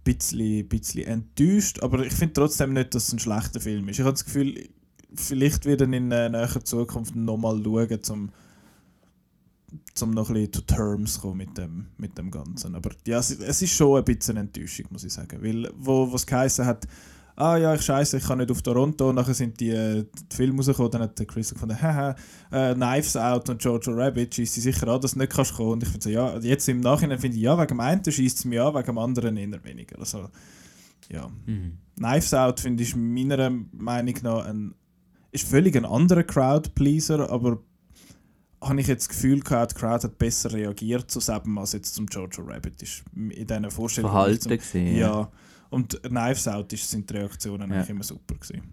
bisschen, bisschen enttäuscht, aber ich finde trotzdem nicht, dass es ein schlechter Film ist. Ich habe das Gefühl, vielleicht wird er in äh, näherer Zukunft nochmal schauen, zum zum noch ein bisschen to terms zu kommen mit dem, mit dem Ganzen. Aber ja, es, es ist schon ein bisschen Enttäuschung, muss ich sagen. Weil, wo es geheißen hat, ah ja, ich scheiße, ich kann nicht auf Toronto, und nachher sind die, äh, die Filme rausgekommen, dann hat der Chris gefunden, haha, äh, Knives Out und Jojo Rabbit schießt sie sicher an, dass du nicht kannst kommen. Und ich finde so, ja, jetzt im Nachhinein finde ich, ja, wegen dem einen schießt es mich an, wegen dem anderen eher weniger. Also, ja. Mhm. Knives Out finde ich meiner Meinung nach ein, ist völlig ein anderer Crowd-Pleaser, aber habe ich jetzt das Gefühl gehabt, die Crowd hat besser reagiert zu Seven als jetzt zum Jojo Rabbit. Ist in diesen Vorstellungen. Verhalten gewesen, Ja. ja. Und Knives Out ist, sind die Reaktionen Ja. eigentlich immer super gewesen.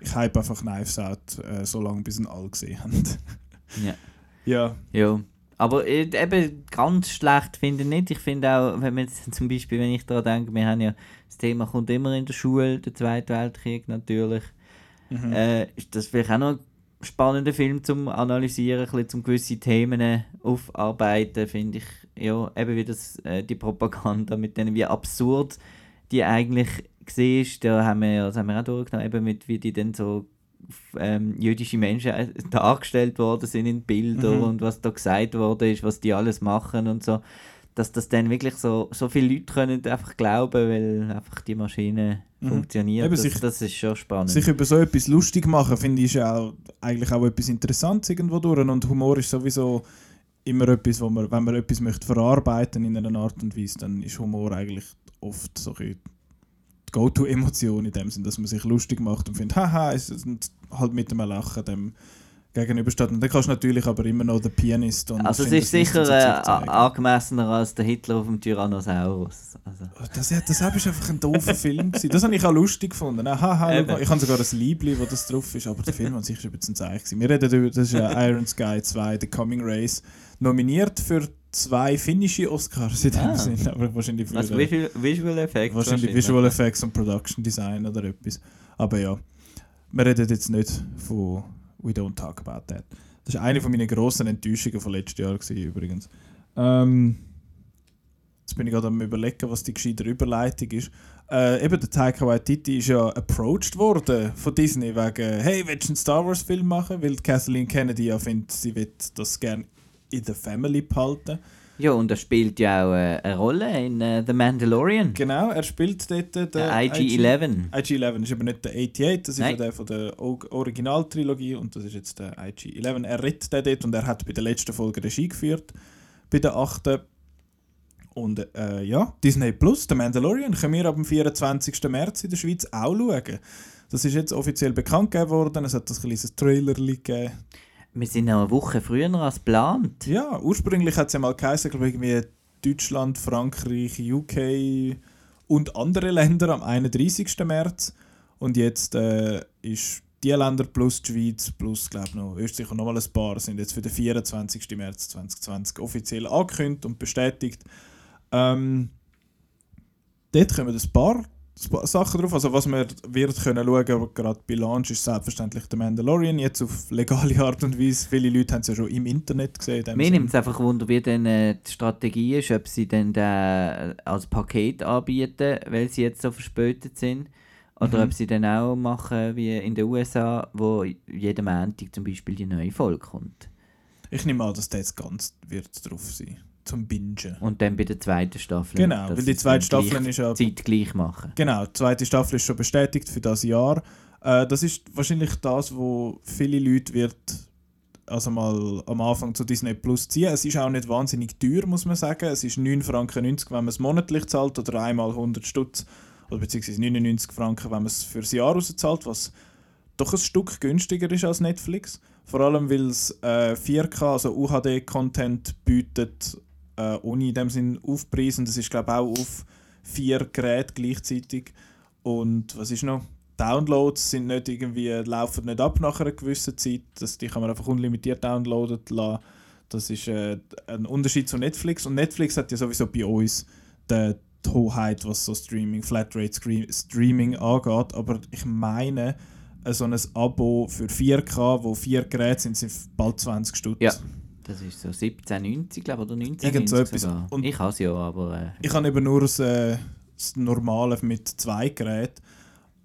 Ich hype einfach Knives Out äh, so lange, bis ihn alle gesehen haben. Ja. ja. Ja. Aber äh, eben ganz schlecht finde ich nicht. Ich finde auch, wenn man jetzt zum Beispiel, wenn ich daran denke, wir haben ja, das Thema kommt immer in der Schule, der Zweite Weltkrieg natürlich. Mhm. Äh, ist das vielleicht auch noch ein spannender Film zum Analysieren, ein bisschen zum gewisse Themen aufarbeiten, finde ich. Ja, eben wie das, äh, die Propaganda mit denen, wie absurd die eigentlich gesehen ist. Da haben wir ja, das haben wir auch durchgenommen, eben mit wie die dann so ähm, jüdische Menschen äh, dargestellt worden sind in Bildern Mhm. und was da gesagt worden ist, was die alles machen und so. Dass das dann wirklich so, so viele Leute können einfach glauben, weil einfach die Maschine Mhm. funktioniert. Eben, das, sich- das ist schon spannend. Sich über so etwas lustig machen, finde ich, ist ja auch, eigentlich auch etwas Interessantes irgendwo durch. Und Humor ist sowieso immer etwas, wo man, wenn man etwas möchte verarbeiten in einer Art und Weise, dann ist Humor eigentlich oft so ein Go-To-Emotion in dem Sinn, dass man sich lustig macht und findet, haha, ist halt mit einem Lachen dem gegenübersteht. Und dann kannst du natürlich aber immer noch den Pianist und Also es ist sicher äh, angemessener als der Hitler auf dem Tyrannosaurus. Also, Das, ja, das ist einfach ein doofer Film. Gewesen. Das habe ich auch lustig gefunden. Ah, schau mal, ich habe sogar ein Liebling, wo das drauf ist, aber der Film an sich ist ein bisschen Zeichen. gewesen. Wir reden über, das ist ja Iron Sky 2, The Coming Race, nominiert für zwei finnische Oscars in dem Ah. Sinn, aber wahrscheinlich für also äh, Visual, Visual Effects. wahrscheinlich Visual Effects und Production Design oder etwas. Aber ja, wir reden jetzt nicht von We Don't Talk About That. Das war eine von meinen grossen Enttäuschungen von letztes Jahr gewesen, übrigens. Ähm, jetzt bin ich gerade am überlegen, was die gescheite Überleitung ist. Äh, eben der Taika Waititi ist ja approached worden von Disney wegen «Hey, willst du einen Star Wars Film machen?» Weil Kathleen Kennedy ja findet, sie will das gerne in der Family behalten. Ja, und er spielt ja auch äh, eine Rolle in äh, The Mandalorian. Genau, er spielt dort den Der IG-11. IG-11 ist aber nicht der 88, das ist ja der von der O- Originaltrilogie und das ist jetzt der IG-11. Er rettet den dort und er hat bei der letzten Folge Regie geführt, bei der achten. Und äh, ja, Disney Plus, der Mandalorian, können wir ab dem 24. März in der Schweiz auch schauen. Das ist jetzt offiziell bekannt gegeben worden, es hat ein kleines Trailer gegeben. Wir sind noch eine Woche früher als geplant. Ja, ursprünglich hat es ja mal geheißen, glaube ich, irgendwie Deutschland, Frankreich, UK und andere Länder am 31. März. Und jetzt äh, ist die Länder plus die Schweiz plus, glaube noch Österreich und nochmal ein paar sind jetzt für den 24. März 2020 offiziell angekündigt und bestätigt. Ähm, dort kommen ein paar Sachen drauf. Also was man wird können schauen, gerade bei Launch ist selbstverständlich der Mandalorian jetzt auf legale Art und Weise. Viele Leute haben es ja schon im Internet gesehen. in Mir nimmt es einfach Wunder, wie dann äh, die Strategie ist, ob sie dann den als Paket anbieten, weil sie jetzt so verspätet sind. Oder Mhm. ob sie dann auch machen wie in den USA, wo jeden Montag zum Beispiel die neue Folge kommt. Ich nehme an, dass jetzt ganz wird drauf sein. Zum Bingen. Und dann bei der zweiten Staffel. Genau, weil die zweite Staffel gleich- ist ja- zeitgleich machen. Genau, die zweite Staffel ist schon bestätigt für das Jahr. Äh, das ist wahrscheinlich das, wo viele Leute wird also mal am Anfang zu Disney Plus ziehen. Es ist auch nicht wahnsinnig teuer, muss man sagen. Es ist 9,90 Franken, wenn man es monatlich zahlt oder einmal 100 Stutz oder beziehungsweise 99 Franken, wenn man es fürs Jahr rauszahlt, was doch ein Stück günstiger ist als Netflix. Vor allem, weil es äh, 4K, also UHD-Content bietet, äh, ohne in dem Sinn aufpreisen. Das ist, glaube auch auf vier Geräte gleichzeitig. Und was ist noch? Downloads sind nicht irgendwie, laufen nicht ab nach einer gewissen Zeit. Das, die kann man einfach unlimitiert downloaden lassen. Das ist äh, ein Unterschied zu Netflix. Und Netflix hat ja sowieso bei uns die, die Hoheit, was so Streaming, Flatrate Streaming angeht. Aber ich meine, äh, so ein Abo für 4K, wo vier Geräte sind, sind bald 20 Stutz. Ja. Das ist so 1790, glaube ich, oder Irgend 1990 so ich habe es ja, aber... Äh, Ich habe eben nur das, äh, das Normale mit zwei Geräten.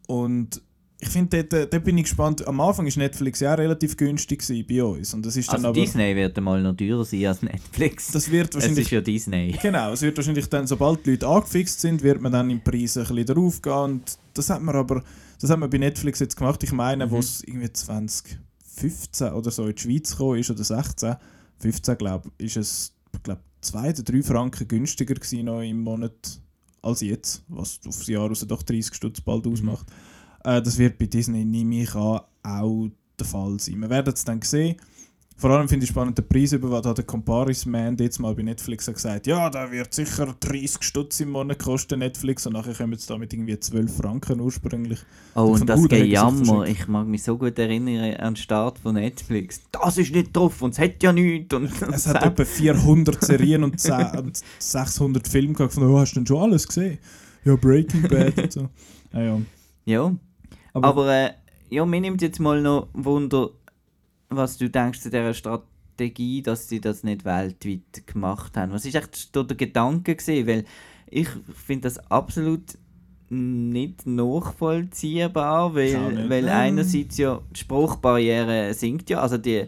Und ich finde, dort, dort bin ich gespannt. Am Anfang war Netflix ja auch relativ günstig bei uns. Und das ist dann also aber. Disney wird einmal noch teurer sein als Netflix. Das wird es wahrscheinlich. ist ja Disney. Genau, es wird wahrscheinlich dann, sobald die Leute angefixt sind, wird man dann im Preis ein bisschen drauf gehen. Und das hat man aber, das hat man bei Netflix jetzt gemacht. Ich meine, Mhm. wo es irgendwie 2015 oder so in die Schweiz gekommen ist, oder 16, 15 glaube ich, ist es, glaube 2 oder 3 Franken günstiger gewesen noch im Monat als jetzt, was aufs Jahr raus doch 30 Stutz bald Mhm. ausmacht. Äh, das wird bei Disney, nehme ich an, auch der Fall sein. Wir werden es dann sehen. Vor allem finde ich spannend den Preis über, was hat der Comparis Man jetzt mal bei Netflix gesagt, ja, da wird sicher 30 Stutz im Monat kosten Netflix und nachher kommen sie da mit irgendwie 12 Franken ursprünglich. Oh, Von und das sich Gejammer, ich mag mich so gut erinnern an den Start von Netflix. Das ist nicht drauf und es hat ja nichts. Und Es hat etwa 400 Serien und 10 und 600 Filme gehabt, von, oh, hast du denn schon alles gesehen? Ja, Breaking Bad und so. Ja, ja. Ja, Aber, aber äh, ja, mir nimmt jetzt mal noch Wunder, was du denkst zu dieser Strategie, dass sie das nicht weltweit gemacht haben. Was ist echt der Gedanke gewesen? Weil ich finde das absolut nicht nachvollziehbar, weil, nicht. weil einerseits ja die Spruchbarriere sinkt ja, also die,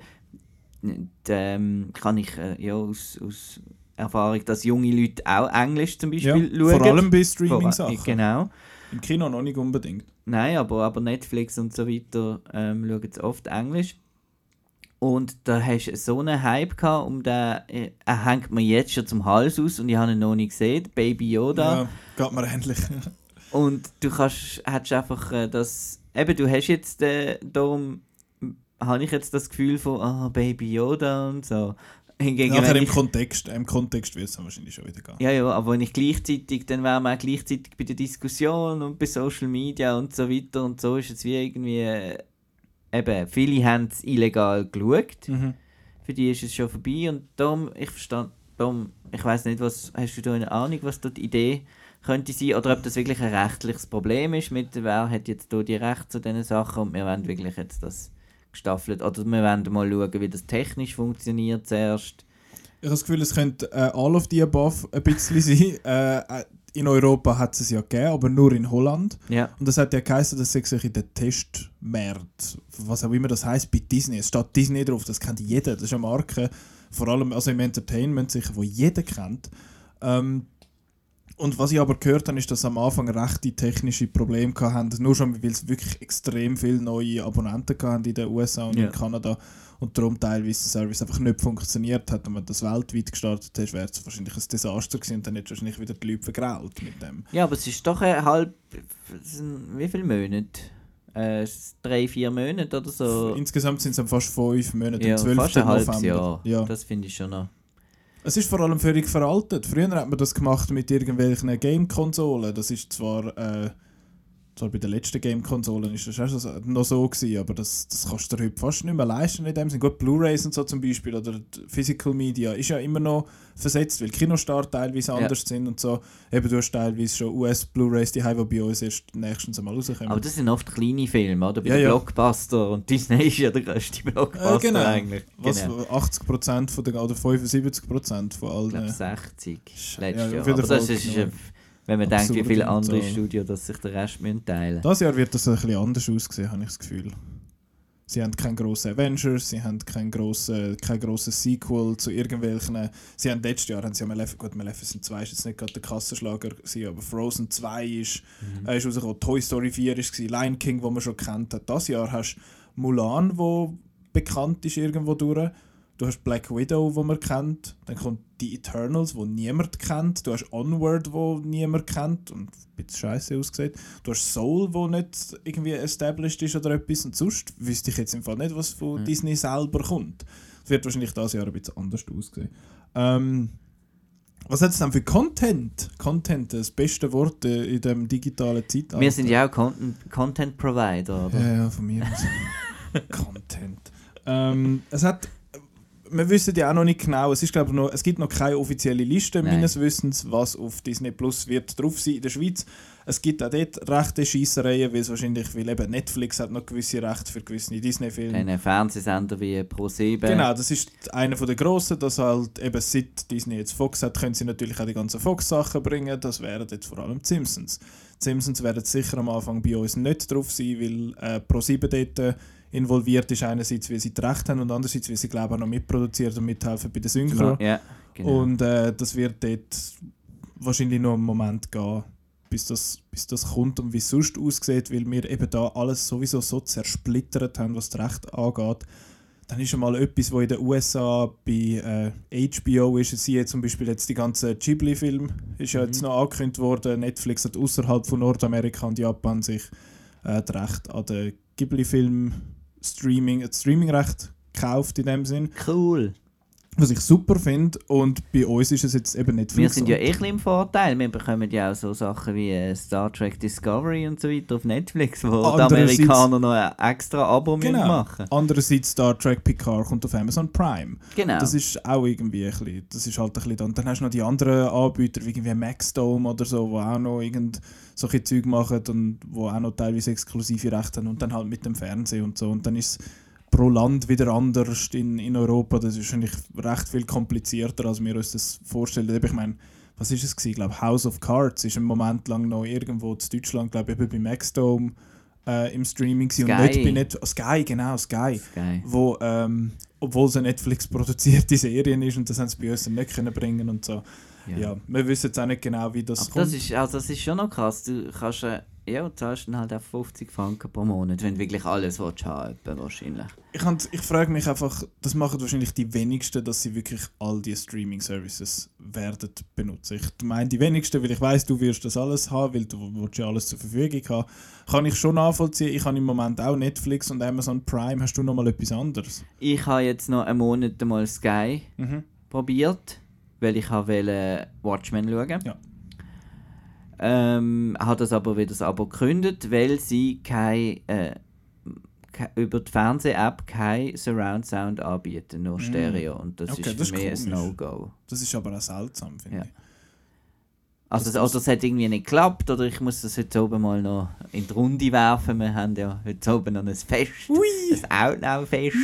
die ähm, kann ich äh, ja aus, aus Erfahrung, dass junge Leute auch Englisch zum ja, Beispiel schauen. vor allem bei Streaming-Sachen. Genau. Im Kino noch nicht unbedingt. Nein, aber, aber Netflix und so weiter ähm, schauen oft Englisch. Und da hast du so einen Hype gehabt, um den, äh, er hängt mir jetzt schon zum Hals aus und ich habe ihn noch nicht gesehen, Baby Yoda. Ja, geht mir ähnlich. Und du kannst, hättest einfach äh, das, eben du hast jetzt, äh, darum habe ich jetzt das Gefühl von, ah, Baby Yoda und so. Hingegen, Nachher im ich, Kontext, im Kontext wird es dann wahrscheinlich schon wieder gehen. ja, ja, aber wenn ich gleichzeitig, dann wären wir auch gleichzeitig bei der Diskussion und bei Social Media und so weiter und so ist es wie irgendwie, äh, eben, viele haben es illegal geschaut, Mhm. für die ist es schon vorbei und darum, ich verstand, darum, ich weiß nicht, was, hast du da eine Ahnung, was da die Idee könnte sein, oder ob das wirklich ein rechtliches Problem ist, mit wer hat jetzt da die Rechte zu diesen Sachen und wir wollen wirklich jetzt das gestaffelt, oder wir wollen mal schauen, wie das technisch funktioniert zuerst. Ich habe das Gefühl, es könnte äh, all of the above ein bisschen sein. Äh, äh, in Europa hat es es ja gegeben, aber nur in Holland. Ja. Und das hat ja geheißen, dass es sich in den Testmärkten, was auch immer das heißt, bei Disney. Es steht Disney drauf, das kennt jeder. Das ist eine Marke, vor allem also im Entertainment sicher, wo jeder kennt. Ähm, und was ich aber gehört habe, ist, dass am Anfang rechte technische Probleme hatten. Nur schon, weil es wirklich extrem viele neue Abonnenten hatten in den USA und Ja. in Kanada. Und darum teilweise der Service einfach nicht funktioniert hat. Und wenn das weltweit gestartet hast, wäre es wahrscheinlich ein Desaster gewesen. Und dann hättest du wahrscheinlich wieder die Leute vergrault mit dem. Ja, aber es ist doch ein halb. es sind Wie viele Monate? Äh, drei, vier Monate oder so. Insgesamt sind es fast fünf Monate. ja, am 12. fast ein halbes November. Jahr. Ja. Das finde ich schon noch. Es ist vor allem völlig veraltet. Früher hat man das gemacht mit irgendwelchen Game-Konsolen. Das ist zwar, äh, zwar bei den letzten Game-Konsolen ist das auch so, noch so gewesen, aber das, das kannst du dir heute fast nicht mehr leisten in dem Sinne. Gut, Blu-Rays und so zum Beispiel oder Physical Media ist ja immer noch versetzt, weil Kinostart teilweise Ja. anders sind und so. Eben du hast teilweise schon US-Bluerays, die haben, bei uns erst nächstens einmal rauskommen. Aber das sind oft kleine Filme, oder? Bei Ja, den ja. Blockbuster. Und Disney ist ja der grösste Blockbuster äh, genau. eigentlich. Was genau. 80% von der, oder 75% von Ich allen. glaube 60 Sch- letztes ja, Jahr. Aber das ist, genau. Wenn man denkt, wie viele andere so. Studios dass sich den Rest müssen teilen Das Jahr wird das ein bisschen anders aussehen, habe ich das Gefühl. Sie haben keinen grossen Avengers, sie haben keinen grossen, kein grosses Sequel zu irgendwelchen. Sie haben letztes Jahr haben sie ja Maleficent, gut, Maleficent 2 ist jetzt nicht gerade der Kassenschlager, gewesen, aber Frozen 2 ist, äh, ist rausgekommen, Toy Story 4 ist, gewesen, Lion King, wo man schon kennt hat. Das Jahr hast du Mulan, wo bekannt ist irgendwo durch. Du hast Black Widow, wo man kennt. Dann kommt die Eternals, wo niemand kennt. Du hast Onward, wo niemand kennt und ein bisschen scheiße aussieht. Du hast Soul, wo nicht irgendwie established ist oder etwas. Und sonst wüsste ich jetzt im Fall nicht, was von Disney selber kommt. Es wird wahrscheinlich dieses Jahr ein bisschen anders aussehen. Ähm, was hat es denn für Content? Content, das beste Wort äh, in dem digitalen Zeitalter. Wir sind ja auch Content, Content Provider, oder? Ja, ja, von mir aus. Content. Ähm, es hat. Wir wissen ja auch noch nicht genau, es, ist, glaube ich, noch, es gibt noch keine offizielle Liste Nein. meines Wissens, was auf Disney Plus wird drauf sein in der Schweiz. Es gibt auch dort rechte Scheissereien, weil es wahrscheinlich, weil eben Netflix hat noch gewisse Rechte für gewisse Disney-Filme. Einen Fernsehsender wie Pro7. Genau, das ist einer den grossen, dass halt eben seit Disney jetzt Fox hat, können sie natürlich auch die ganzen Fox-Sachen bringen. Das wären jetzt vor allem die Simpsons. Die Simpsons werden sicher am Anfang bei uns nicht drauf sein, weil äh, Pro7 dort äh, involviert ist. Einerseits, weil sie die Rechte haben und andererseits, weil sie glaube ich auch noch mitproduziert und mithelfen bei der Synchro. Ja, genau. Und äh, das wird dort wahrscheinlich noch einen Moment gehen, bis das, bis das kommt und wie es sonst aussieht, weil wir eben da alles sowieso so zersplittert haben, was das Recht angeht. Dann ist schon mal etwas, was in den USA bei äh, HBO ist. Sie zum Beispiel jetzt die ganzen Ghibli-Filme ist ja jetzt noch angekündigt worden. Netflix hat außerhalb von Nordamerika und Japan sich äh, das Recht an den Ghibli-Film Streaming, Streaming-Recht gekauft in dem Sinn. cool. Was ich super finde. Und bei uns ist es jetzt eben Netflix. Wir sind ja eh im Vorteil. Wir bekommen ja auch so Sachen wie äh, Star Trek Discovery und so weiter auf Netflix, wo die Amerikaner noch ein extra Abo Genau. machen Andererseits Star Trek Picard kommt auf Amazon Prime. Genau. Das ist auch irgendwie ein bisschen, das ist halt ein bisschen. Und dann hast du noch die anderen Anbieter, wie irgendwie Maxdome oder so, die auch noch irgend solche Zeug machen und wo auch noch teilweise exklusive Rechte haben und dann halt mit dem Fernsehen und so. Und dann ist es pro Land wieder anders in, in Europa. Das ist wahrscheinlich recht viel komplizierter, als wir uns das vorstellen. Ich meine, was ist es gewesen? Ich glaube, House of Cards ist einen Moment lang noch irgendwo in Deutschland, glaube ich, eben bei Maxdome äh, im Streaming gewesen und Sky. nicht bei Net Sky, genau, Sky Geil. wo, ähm, obwohl es eine Netflix produzierte Serie ist und das haben sie bei uns nicht können bringen und so. Ja. wir wissen jetzt auch nicht genau, wie das Aber kommt. das ist, also das ist schon noch krass. Du kannst äh, ja, du zahlst dann halt auch 50 Franken pro Monat, wenn du wirklich alles willst haben etwa wahrscheinlich. ich ich frage mich einfach, das machen wahrscheinlich die wenigsten, dass sie wirklich all die Streaming-Services werden benutzen. Ich meine die wenigsten, weil ich weiß, du wirst das alles haben, weil du willst ja alles zur Verfügung haben. Kann ich schon nachvollziehen. Ich habe im Moment auch Netflix und Amazon Prime. Hast du noch mal etwas anderes? Ich habe jetzt noch einen Monat mal Sky Mhm. probiert, weil ich wollte Watchmen schauen. Ja. Ähm, habe das aber wieder das Abo gekündigt, weil sie kein, äh, ke- über die Fernseh-App kein Surround Sound anbieten, nur Stereo. Und das Mm. Okay, ist für das ist mich ein komisch. No-Go. Das ist aber auch seltsam, finde Ja. ich. Also, Das- das, oder es hat irgendwie nicht geklappt, oder ich muss das heute oben mal noch in die Runde werfen. Wir haben ja heute oben noch ein Fest. Ein Outnow-Fest.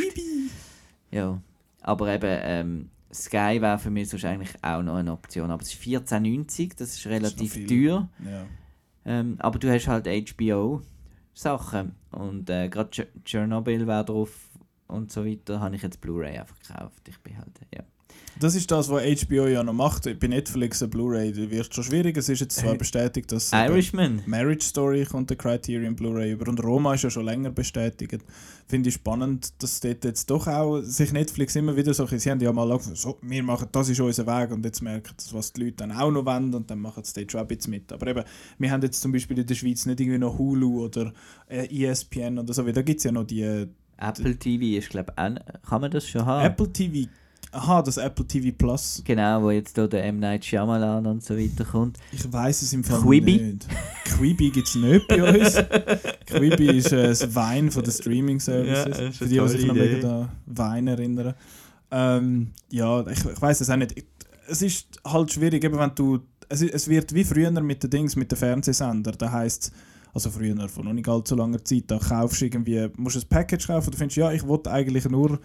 Ja. Aber eben, ähm, Sky wäre für mich sonst eigentlich auch noch eine Option. Aber es ist 14,90, das ist relativ viel. teuer. Ja. Ähm, aber du hast halt HBO-Sachen. Und äh, gerade Ch Chernobyl wäre drauf und so weiter, habe ich jetzt Blu-ray einfach gekauft. Ich bin halt, ja. Das ist das, was HBO ja noch macht. Bei Netflix eine Blu-ray wird schon schwierig. Es ist jetzt zwar Äh, bestätigt, dass eben Irishman. Marriage Story kommt der Criterion Blu-ray über und Roma ist ja schon länger bestätigt. Finde ich spannend, dass dort jetzt doch auch sich Netflix immer wieder so, sie haben ja mal gesagt, so, wir machen, das ist unser Weg und jetzt merken sie, was die Leute dann auch noch wollen und dann machen sie dort schon ein bisschen mit. Aber eben, wir haben jetzt zum Beispiel in der Schweiz nicht irgendwie noch Hulu oder äh, ESPN oder so, weil da gibt es ja noch die äh, Apple TV ist, glaube ich, kann man das schon haben? Apple TV, aha, das Apple TV Plus. Genau, wo jetzt hier der M. Night Shyamalan und so weiter kommt. Ich weiß es im Fall Quibi? nicht. Quibi gibt es nicht bei uns. Quibi ist äh, das Wein von den Streaming-Services. Ja, für die, die sich noch wegen an Wein erinnern. Ähm, ja, ich, ich weiß es auch nicht. Es ist halt schwierig, eben wenn du. Es, es wird wie früher mit den Dings, mit den Fernsehsendern. Da heisst also früher, vor noch nicht allzu langer Zeit, da kaufst du irgendwie, musst ein Package kaufen, du findest, ja, ich wollte eigentlich nur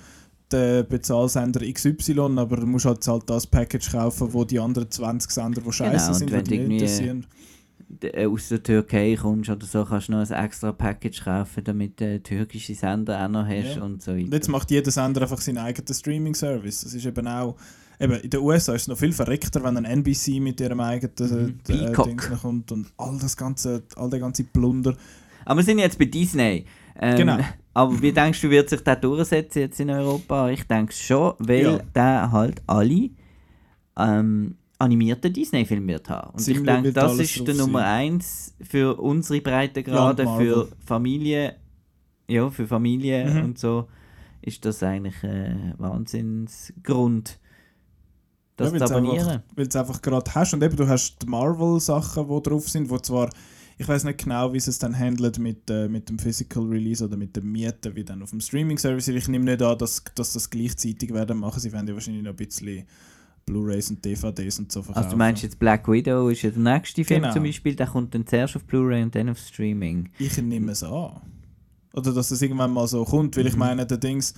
den Bezahlsender XY, aber du musst halt, halt das Package kaufen, wo die anderen 20 Sender, die scheiße Genau, und sind, die nicht interessieren. äh, aus der Türkei kommst oder so, kannst du noch ein extra Package kaufen, damit du äh, türkische Sender auch noch hast Ja. und so Und weiter. jetzt macht jeder Sender einfach seinen eigenen Streaming-Service. Das ist eben auch. Eben, in den USA ist es noch viel verreckter, wenn ein NBC mit ihrem eigenen Mhm. äh. Dings noch kommt und all das ganze, all der ganze Plunder. Aber wir sind jetzt bei Disney. Ähm, Genau. Aber wie denkst du, wird sich der durchsetzen jetzt in Europa? Ich denke schon, weil Ja. der halt alle ähm, animierten Disney-Filme wird haben. Und Ziemlich ich denke, das ist der Nummer eins für unsere Breitengrade, Ja, für Familie, ja, für Familie Mhm. und so, ist das eigentlich ein Wahnsinnsgrund, das Ja, zu abonnieren. Weil du es einfach gerade hast. Und eben, du hast die Marvel-Sachen, die drauf sind, wo zwar, ich weiß nicht genau, wie sie es dann handelt mit, äh, mit dem Physical Release oder mit dem Mieten, wie dann auf dem Streaming-Service. Ich nehme nicht an, dass, dass das gleichzeitig werden machen. Sie werden ja wahrscheinlich noch ein bisschen Blu-Rays und DVDs und so verkaufen. Also du meinst jetzt Black Widow ist ja der nächste Film Genau. zum Beispiel, der kommt dann zuerst auf Blu-ray und dann auf Streaming. Ich nehme es an. Oder dass es irgendwann mal so kommt, weil ich Mhm. meine, der Dings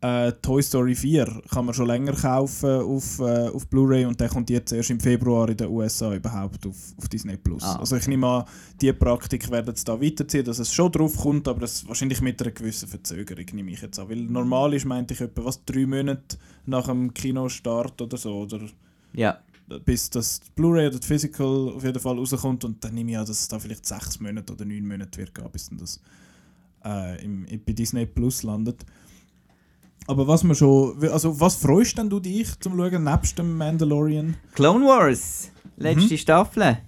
äh, Toy Story 4 kann man schon länger kaufen auf, äh, auf Blu-ray und der kommt jetzt erst im Februar in den USA überhaupt auf, auf Disney Plus. Ah. Also ich nehme an, die Praktik werden es da weiterziehen, dass es schon drauf kommt, aber das wahrscheinlich mit einer gewissen Verzögerung nehme ich jetzt an. Weil normal ist, meinte ich, etwa was drei Monate nach dem Kinostart oder so, oder Ja, bis das Blu-ray oder das Physical auf jeden Fall rauskommt und dann nehme ich an, dass es da vielleicht sechs Monate oder neun Monate wird gehen, bis dann das äh, im, bei Disney Plus landet. Aber was man schon, also was freust denn du dich zum Schauen, nebst dem Mandalorian? Clone Wars, letzte Mhm. Staffel.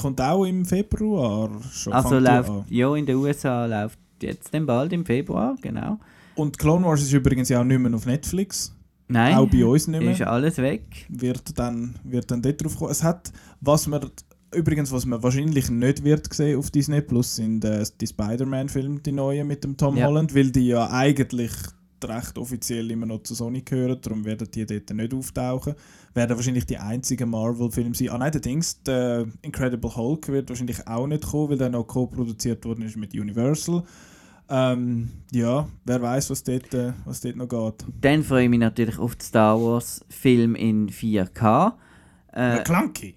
Kommt auch im Februar schon. Also läuft, ja, in den USA läuft jetzt dann bald im Februar, genau. Und Clone Wars ist übrigens ja auch nicht mehr auf Netflix. Nein, Auch bei uns nicht mehr. ist alles weg. wird dann, wird dann dort drauf kommen. Es hat, was man, übrigens, was man wahrscheinlich nicht wird sehen auf Disney Plus, sind äh, die Spider-Man-Filme, die neuen mit dem Tom Ja. Holland, weil die ja eigentlich recht offiziell immer noch zu Sony gehören, darum werden die dort nicht auftauchen. Werden wahrscheinlich die einzigen Marvel-Filme sein. Ah nein, der Dings, der Incredible Hulk wird wahrscheinlich auch nicht kommen, weil der noch co-produziert worden ist mit Universal. Ähm, ja, wer weiß, was dort, äh, was dort noch geht. Dann freue ich mich natürlich auf den Star Wars Film in 4K. Äh, Clunky!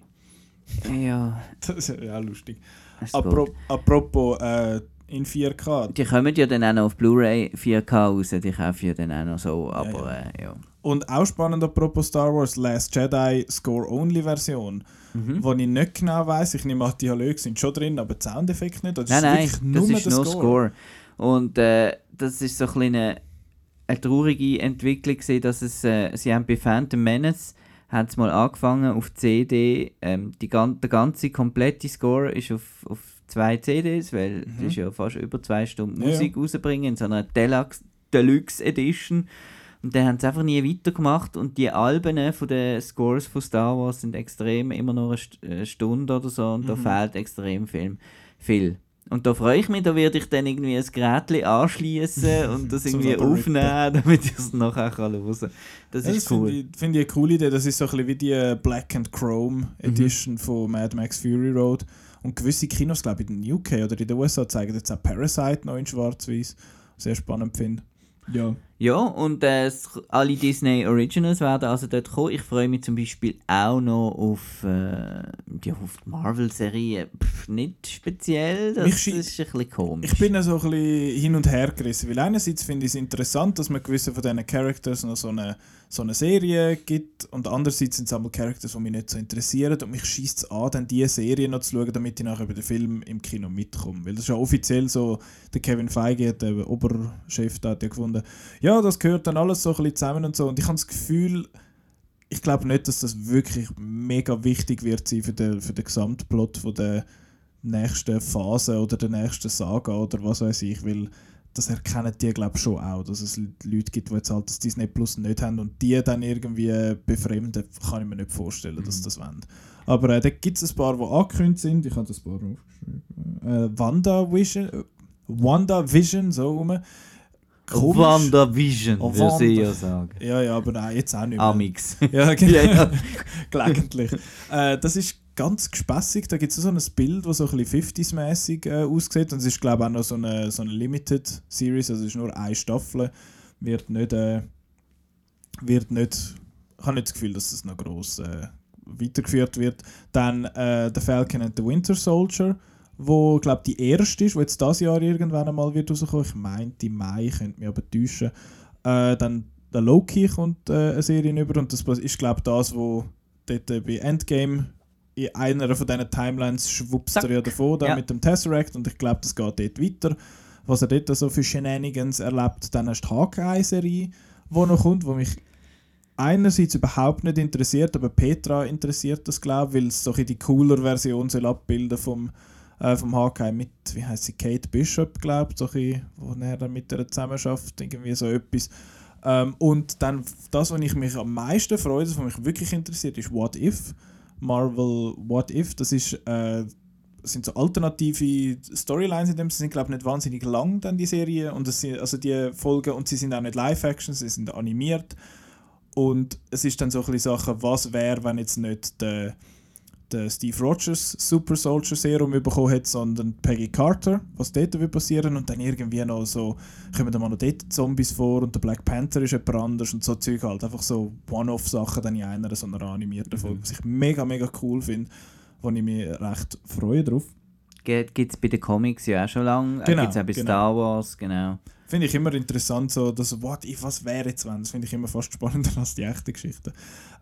ja, Das ist ja lustig. das ist Apro gut. apropos äh, in 4K. Die kommen ja dann auch noch auf Blu-ray 4K raus, die kaufe ich ja dann auch noch so, aber ja. Äh, ja. Und auch spannend apropos Star Wars, Last Jedi Score-Only-Version, Mhm. wo ich nicht genau weiß. Ich nehme an, die Dialoge sind schon drin, aber die Soundeffekte nicht. Das Nein, ist nein, wirklich das nur ist nur Score. Und äh, das ist so ein eine, eine traurige Entwicklung gewesen, dass es, äh, sie haben bei Phantom Menace haben mal angefangen auf CD, ähm, die, gan der ganze komplette Score ist auf, auf zwei CDs, weil das ist ja fast über zwei Stunden Mhm. Ja, ja. Musik rausbringen in so einer Deluxe, Deluxe Edition. Und dann haben sie einfach nie weitergemacht und die Alben von den Scores von Star Wars sind extrem immer noch eine, eine Stunde oder so und da Mhm. fehlt extrem viel. viel. Und da freue ich mich, da werde ich dann irgendwie ein Gerät anschließen und das irgendwie aufnehmen, damit ich es nachher kann hören kann. Das Ja, ist das cool. finde ich, find ich eine coole Idee. Das ist so ein bisschen wie die äh, Black and Chrome Mhm. Edition von Mad Max Fury Road. Und gewisse Kinos, glaube ich, in den UK oder in den USA zeigen jetzt auch Parasite noch in schwarz-weiß. Sehr spannend finde. Ja. Ja, und äh, alle Disney Originals werden also dort kommen. Ich freue mich zum Beispiel auch noch auf, äh, ja, auf die Marvel-Serie. Nicht speziell, das ist ein bisschen komisch. Ich bin so ein bisschen hin und her gerissen, weil einerseits finde ich es interessant, dass man gewisse von diesen Characters noch so eine, so eine Serie gibt und andererseits sind es einmal Characters, die mich nicht so interessieren und mich schießt es an, dann diese Serie noch zu schauen, damit ich nachher über den Film im Kino mitkomme. Weil das ist ja offiziell so, der Kevin Feige, der Oberchef, da hat ja gefunden, ja, das gehört dann alles so ein bisschen zusammen und so und ich habe das Gefühl, ich glaube nicht, dass das wirklich mega wichtig wird sein für den, für den Gesamtplot von der nächsten Phase oder der nächsten Saga oder was weiß ich, weil das erkennen die glaube schon auch, dass es Leute gibt, die jetzt halt das Disney Plus nicht haben und die dann irgendwie befremden, kann ich mir nicht vorstellen, dass das wollen. Aber äh, da gibt es ein paar, die angekündigt sind, ich habe das paar aufgeschrieben. Äh, Wanda Vision, äh, Wanda Vision, so rum. Komisch. WandaVision, Oh, würde ich Wanda. ja sagen. Ja, ja, aber nein, jetzt auch nicht mehr. Amix. Ja, genau. Ja. Gelegentlich. äh, das ist ganz gespässig. Da gibt es so ein Bild, das so ein bisschen 50s-mäßig äh, aussieht. Und es ist, glaube ich, auch noch so eine, so eine Limited Series. Also es ist nur eine Staffel. Wird nicht. Äh, wird nicht. Ich habe nicht das Gefühl, dass es noch gross äh, weitergeführt wird. Dann äh, The Falcon and the Winter Soldier, wo glaube die erste ist, wo jetzt das Jahr irgendwann einmal wird rauskommen. Ich meinte im Mai, könnte mich aber täuschen. Äh, dann der Loki kommt äh, eine Serie über und das ist glaube das, wo dort äh, bei Endgame in einer von diesen Timelines schwuppst er ja davon da Ja. mit dem Tesseract und ich glaube, das geht dort weiter. Was er dort so für Shenanigans erlebt. Dann hast du die Hawkeye-Serie, die noch kommt, wo mich einerseits überhaupt nicht interessiert, aber Petra interessiert das, glaube ich, weil es so die cooler Version soll abbilden vom, äh, vom Hawkeye mit, wie heißt sie, Kate Bishop, glaube ich, so wo er dann mit ihr zusammenarbeitet, irgendwie so etwas. Ähm, und dann das, was ich mich am meisten freue, das, was mich wirklich interessiert, ist What If. Marvel What If, das ist, äh, das sind so alternative Storylines in dem, sie sind glaube ich nicht wahnsinnig lang dann die Serie und es sind, also die Folgen und sie sind auch nicht Live-Action, sie sind animiert und es ist dann so ein bisschen Sachen, was wäre, wenn jetzt nicht der, der Steve Rogers Super Soldier Serum bekommen hätte, sondern Peggy Carter, was dort wird passieren und dann irgendwie noch so, kommen dann mal noch dort Zombies vor und der Black Panther ist jemand anders und so Zeug halt, einfach so One-Off-Sachen dann in einer so einer animierten Folge, was ich mega, mega cool finde, wo ich mich recht freue drauf. Gibt es bei den Comics ja auch schon lange. Genau, Genau, Gibt es auch bei genau. Star Wars, genau. Finde ich immer interessant, so das What if, was wäre jetzt wenn? Das finde ich immer fast spannender als die echten Geschichten.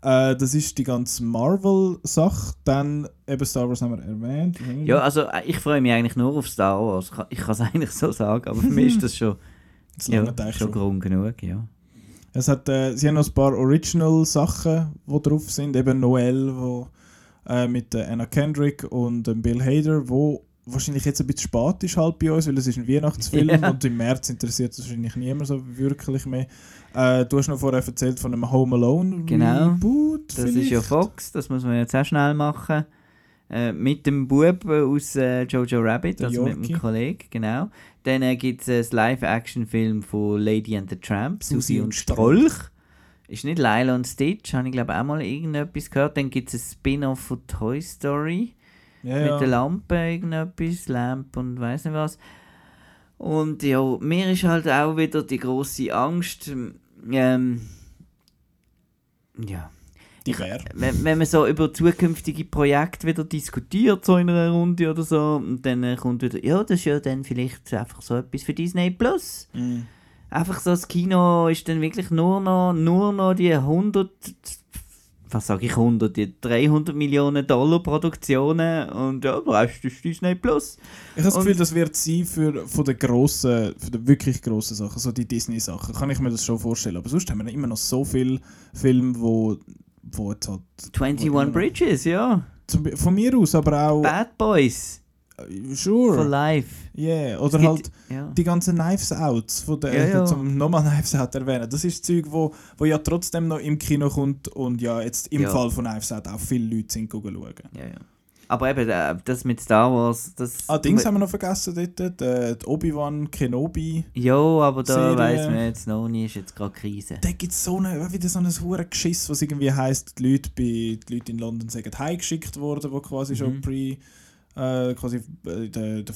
Äh, das ist die ganze Marvel-Sache. Dann eben Star Wars haben wir erwähnt. Ja, also äh, ich freue mich eigentlich nur auf Star Wars. Ich kann- es eigentlich so sagen, aber für mich ist das schon, das ja, schon. Grund genug, ja. Es hat, äh, sie haben noch ein paar Original-Sachen, die drauf sind. Eben Noel, wo, äh, mit äh, Anna Kendrick und ähm, Bill Hader, wo wahrscheinlich jetzt ein bisschen spät ist halt bei uns, weil es ist ein Weihnachtsfilm Ja. und im März interessiert es wahrscheinlich niemand so wirklich mehr. Äh, du hast noch vorher erzählt von einem Home Alone Genau. Reboot. Das ist ja vielleicht? Fox, das muss man jetzt auch schnell machen. Äh, mit dem Bub äh, aus äh, Jojo Rabbit, Der also mit Yorkie. dem Kollegen, genau. Dann äh, gibt es einen Live-Action-Film von Lady and the Tramp, Susi und und Strolch. Ist nicht Lila und Stitch, habe ich glaube auch mal irgendetwas gehört. Dann gibt es ein Spin-off von Toy Story Ja, mit der ja. Lampe, irgendetwas, Lamp und weiß nicht was. Und ja, mir ist halt auch wieder die große Angst, ähm, ja, wenn, wenn man so über zukünftige Projekte wieder diskutiert, so in einer Runde oder so, und dann äh, kommt wieder, ja, das ist ja dann vielleicht einfach so etwas für Disney Plus. Mhm. Einfach so, das Kino ist dann wirklich nur noch, nur noch die 100, was sage ich 100, die 300 Millionen Dollar Produktionen und ja, der Rest ist Disney Plus. Ich habe das Gefühl, das wird sein für von den grossen, für die wirklich grossen Sachen, so die Disney-Sachen, kann ich mir das schon vorstellen. Aber sonst haben wir immer noch so viele Filme, wo, wo jetzt halt... wo 21 immer noch- Bridges, ja. Zum, von mir aus, aber auch... Bad Boys, äh, for Sure. life. Yeah. Oder gibt- halt ja. die ganzen Knives Outs, von der, Ja, ja. zum nochmal Knives Out erwähnen. Das ist Zeug, wo, wo ja trotzdem noch im Kino kommt und ja jetzt im Ja. Fall von Knives Out auch viele Leute sind schauen. Ja, ja. Aber eben, äh, das mit Star Wars, das... Ah, Dings haben wir noch vergessen dort, die, die Obi-Wan Kenobi. Ja, aber da Serie. weiss man jetzt noch nicht, ist jetzt gerade Krise. Da gibt es so eine, wieder so ein hure Geschiss, was irgendwie heisst, die Leute, bei, die Leute in London sagen, heimgeschickt worden, wo quasi schon Mhm. pre, äh, quasi, äh, der, der,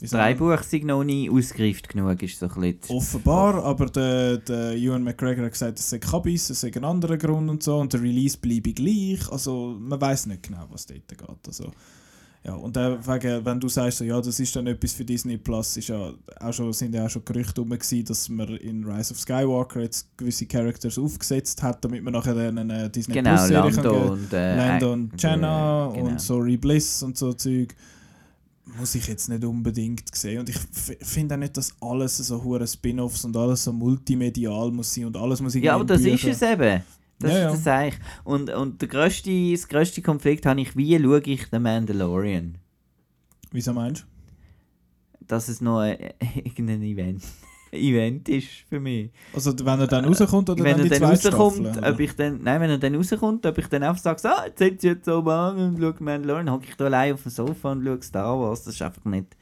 wir- Dreibuch sind noch nie ausgereift genug, ist so ein bisschen... Offenbar, aber der, der Ewan McGregor hat gesagt, es sei Kabis, es sei ein anderer Grund und so und der Release bleibe gleich. Also man weiß nicht genau, was dort geht. Also, ja, und äh, wegen, wenn du sagst, so, ja, das ist dann etwas für Disney Plus, ist ja auch schon, sind ja auch schon Gerüchte gewesen, dass man in Rise of Skywalker jetzt gewisse Characters aufgesetzt hat, damit man nachher dann eine Disney Genau, Plus Serie Lando und... Äh, Lando äh, und Jenna genau. und Sorry Bliss und so Zeug muss ich jetzt nicht unbedingt sehen und ich finde auch nicht, dass alles so hure Spin-offs und alles so multimedial muss sein und alles muss irgendwie Ja, aber das ist es eben. Das Ja, ja. ist das eigentlich. Und, und der grösste, das grösste Konflikt habe ich, wie schaue ich den Mandalorian? Wieso meinst Dass es noch äh, irgendein Event, Event ist für mich. du? Also wenn er dann rauskommt oder wenn dann er die dann rauskommt, Staffel? ob ich dann, nein, wenn er dann rauskommt, ob ich dann einfach sage, so, jetzt setze ich jetzt oben an und schaue Mandalorian, hocke ich da allein auf dem Sofa und schaue Star Wars, das ist einfach nicht,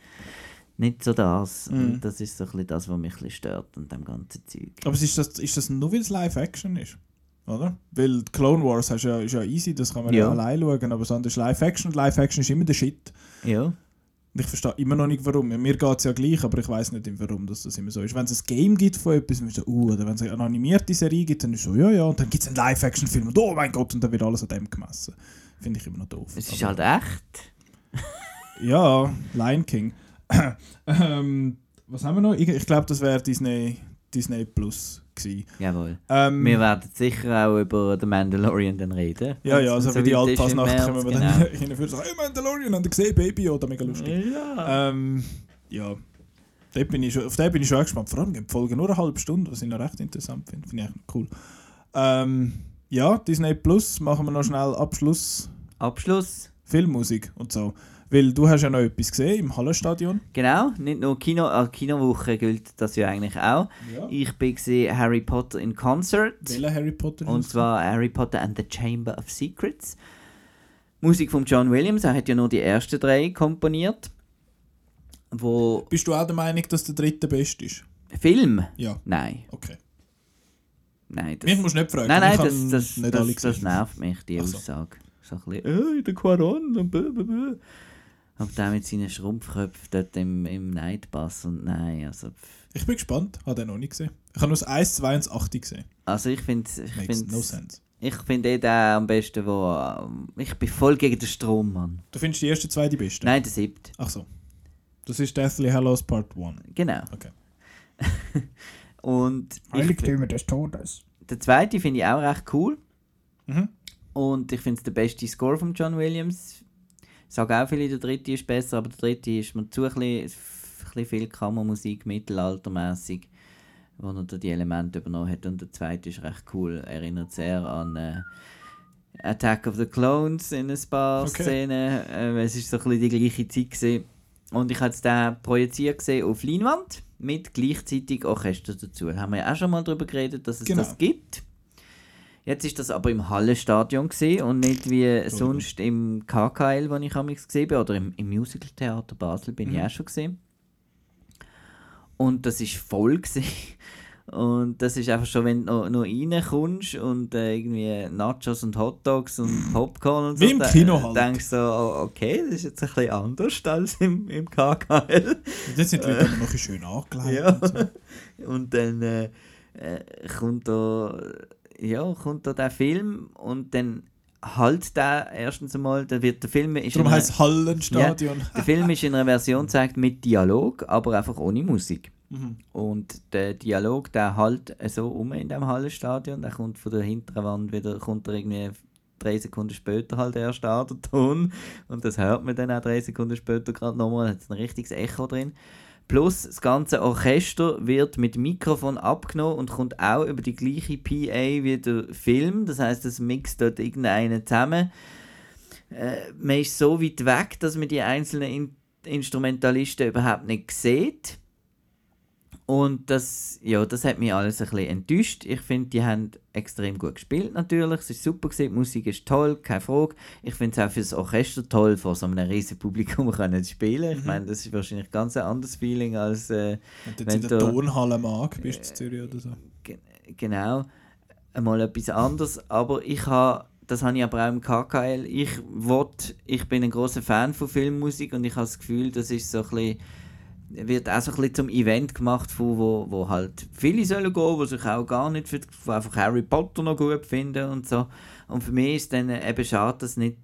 nicht so das. Mhm. Und das ist so ein bisschen das, was mich ein bisschen stört an dem ganzen Zeug. Aber ist das, ist das nur, weil es Live-Action ist? Oder? Weil die Clone Wars hast ja, ist ja easy, das kann man ja, Ja. allein schauen, aber sonst ist Live-Action und Live-Action ist immer der Shit. Ja. Und ich verstehe immer noch nicht, warum. Mir geht es ja gleich, aber ich weiß nicht, warum das, das immer so ist. Wenn es ein Game gibt von etwas, dann ist so, uh, oder wenn es eine animierte Serie gibt, dann ist so, ja, ja, und dann gibt es einen Live-Action-Film und oh mein Gott, und dann wird alles an dem gemessen. Finde ich immer noch doof. Es ist halt echt. Ja, Lion King. ähm, was haben wir noch? Ich, ich glaube, das wäre Disney, Disney Plus gewesen. Jawohl. Ähm, Wir werden sicher auch über The Mandalorian dann reden. ja, ja, also dann wie die Altpassnacht kommen wir genau. dann hinführen und sagen, hey Mandalorian, ihr gesehen, Baby? Oder mega lustig. Ja. Ähm, ja, dort bin ich schon, auf den bin ich schon gespannt. Vor allem die Folgen nur eine halbe Stunde, was ich noch recht interessant finde. Finde ich eigentlich cool. Ähm, ja, Disney Plus, machen wir noch schnell Abschluss. Abschluss. Filmmusik und so. Weil du hast ja noch etwas gesehen im Hallenstadion. Genau, nicht nur Kino, äh, Kinowoche gilt das ja eigentlich auch. Ja. Ich bin gesehen Harry Potter in Concert. Welcher Harry Potter? Und zwar Harry Potter and the Chamber of Secrets. Musik von John Williams, er hat ja nur die ersten drei komponiert. Wo Bist du auch der Meinung, dass der dritte best ist? Film? Ja, Nein, okay. nein. Das, Mich musst du nicht fragen. nein, nein, das, das, das, das nervt mich, die. Aussage. So ein bisschen, äh, der Quaron bö. Aber der mit seinen Schrumpfköpfen dort im, im Nightbass und nein, also... pff. Ich bin gespannt, habe den noch nicht gesehen. Ich habe nur das 1, 2 und das 8 gesehen. Also ich finde ich Makes find, no sense. ich find eh den am besten, wo... ähm, Ich bin voll gegen den Strom, Mann. Du findest die ersten zwei die besten? Nein, der siebte. Ach so. Das ist Deathly Hallows Part 1. Genau. Okay. Und ich, Heiligtümer des Todes. der zweite finde ich auch recht cool. Mhm. Und ich finde es der beste Score von John Williams. Ich sage auch viele, der dritte ist besser, aber der dritte ist mir zu ein bisschen, ein bisschen viel Kammermusik, mittelaltermäßig, wo er da die Elemente übernommen hat. Und der zweite ist recht cool, erinnert sehr an äh, Attack of the Clones in ein paar Okay. Szenen. Äh, es ist so ein bisschen die gleiche Zeit gewesen. Und ich habe es den projiziert gesehen auf Leinwand mit gleichzeitig Orchester dazu. Da haben wir ja auch schon mal darüber geredet, dass es Genau. das gibt. Jetzt ist das aber im Hallenstadion gesehen und nicht wie sonst im KKL, wo ich amigs gesehen bin, oder im, im Musical Theater Basel bin ich auch schon gesehen. Und das ist voll gesehen. Und das ist einfach schon, wenn du noch, noch reinkommst und äh, irgendwie Nachos und Hotdogs und Popcorn und so. Wie im da- Kino halt. denkst du so, oh, okay, das ist jetzt ein bisschen anders als im, im KKL. Und jetzt sind die Leute aber noch schön angelegt. Ja. und so. Und dann äh, äh, kommt da, ja, kommt da der Film und dann halt der erstens einmal, dann wird der Film ist Darum es Hallenstadion. der Film ist in einer Version gezeigt mit Dialog, aber einfach ohne Musik. Mhm. Und der Dialog, der halt so um in dem Hallenstadion, der kommt von der hinteren Wand wieder, kommt er irgendwie drei Sekunden später halt erst an, der Ton. Und das hört man dann auch drei Sekunden später gerade nochmal, hat ein richtiges Echo drin. Plus das ganze Orchester wird mit Mikrofon abgenommen und kommt auch über die gleiche PA wie der Film. Das heißt, es mixt dort irgendeinen zusammen. Äh, man ist so weit weg, dass man die einzelnen In Instrumentalisten überhaupt nicht sieht. Und das, ja, das hat mich alles ein bisschen enttäuscht. Ich finde, die haben extrem gut gespielt natürlich. Es ist super gewesen, die Musik ist toll, keine Frage. Ich finde es auch für das Orchester toll, vor so einem riesen Publikum können zu spielen. Ich meine, das ist wahrscheinlich ganz ein anderes Feeling als äh, Wenn du jetzt in der Turnhalle mag, bist du in Zürich oder so. Ge- genau einmal etwas anderes. Aber ich habe, das habe ich aber auch im KKL, ich, wollt, ich bin ein großer Fan von Filmmusik und ich habe das Gefühl, das ist so ein bisschen, wird auch so ein bisschen zum Event gemacht, von, wo, wo halt viele sollen gehen, die sich auch gar nicht für die einfach Harry Potter noch gut finden und so. Und für mich ist dann eben schade, dass nicht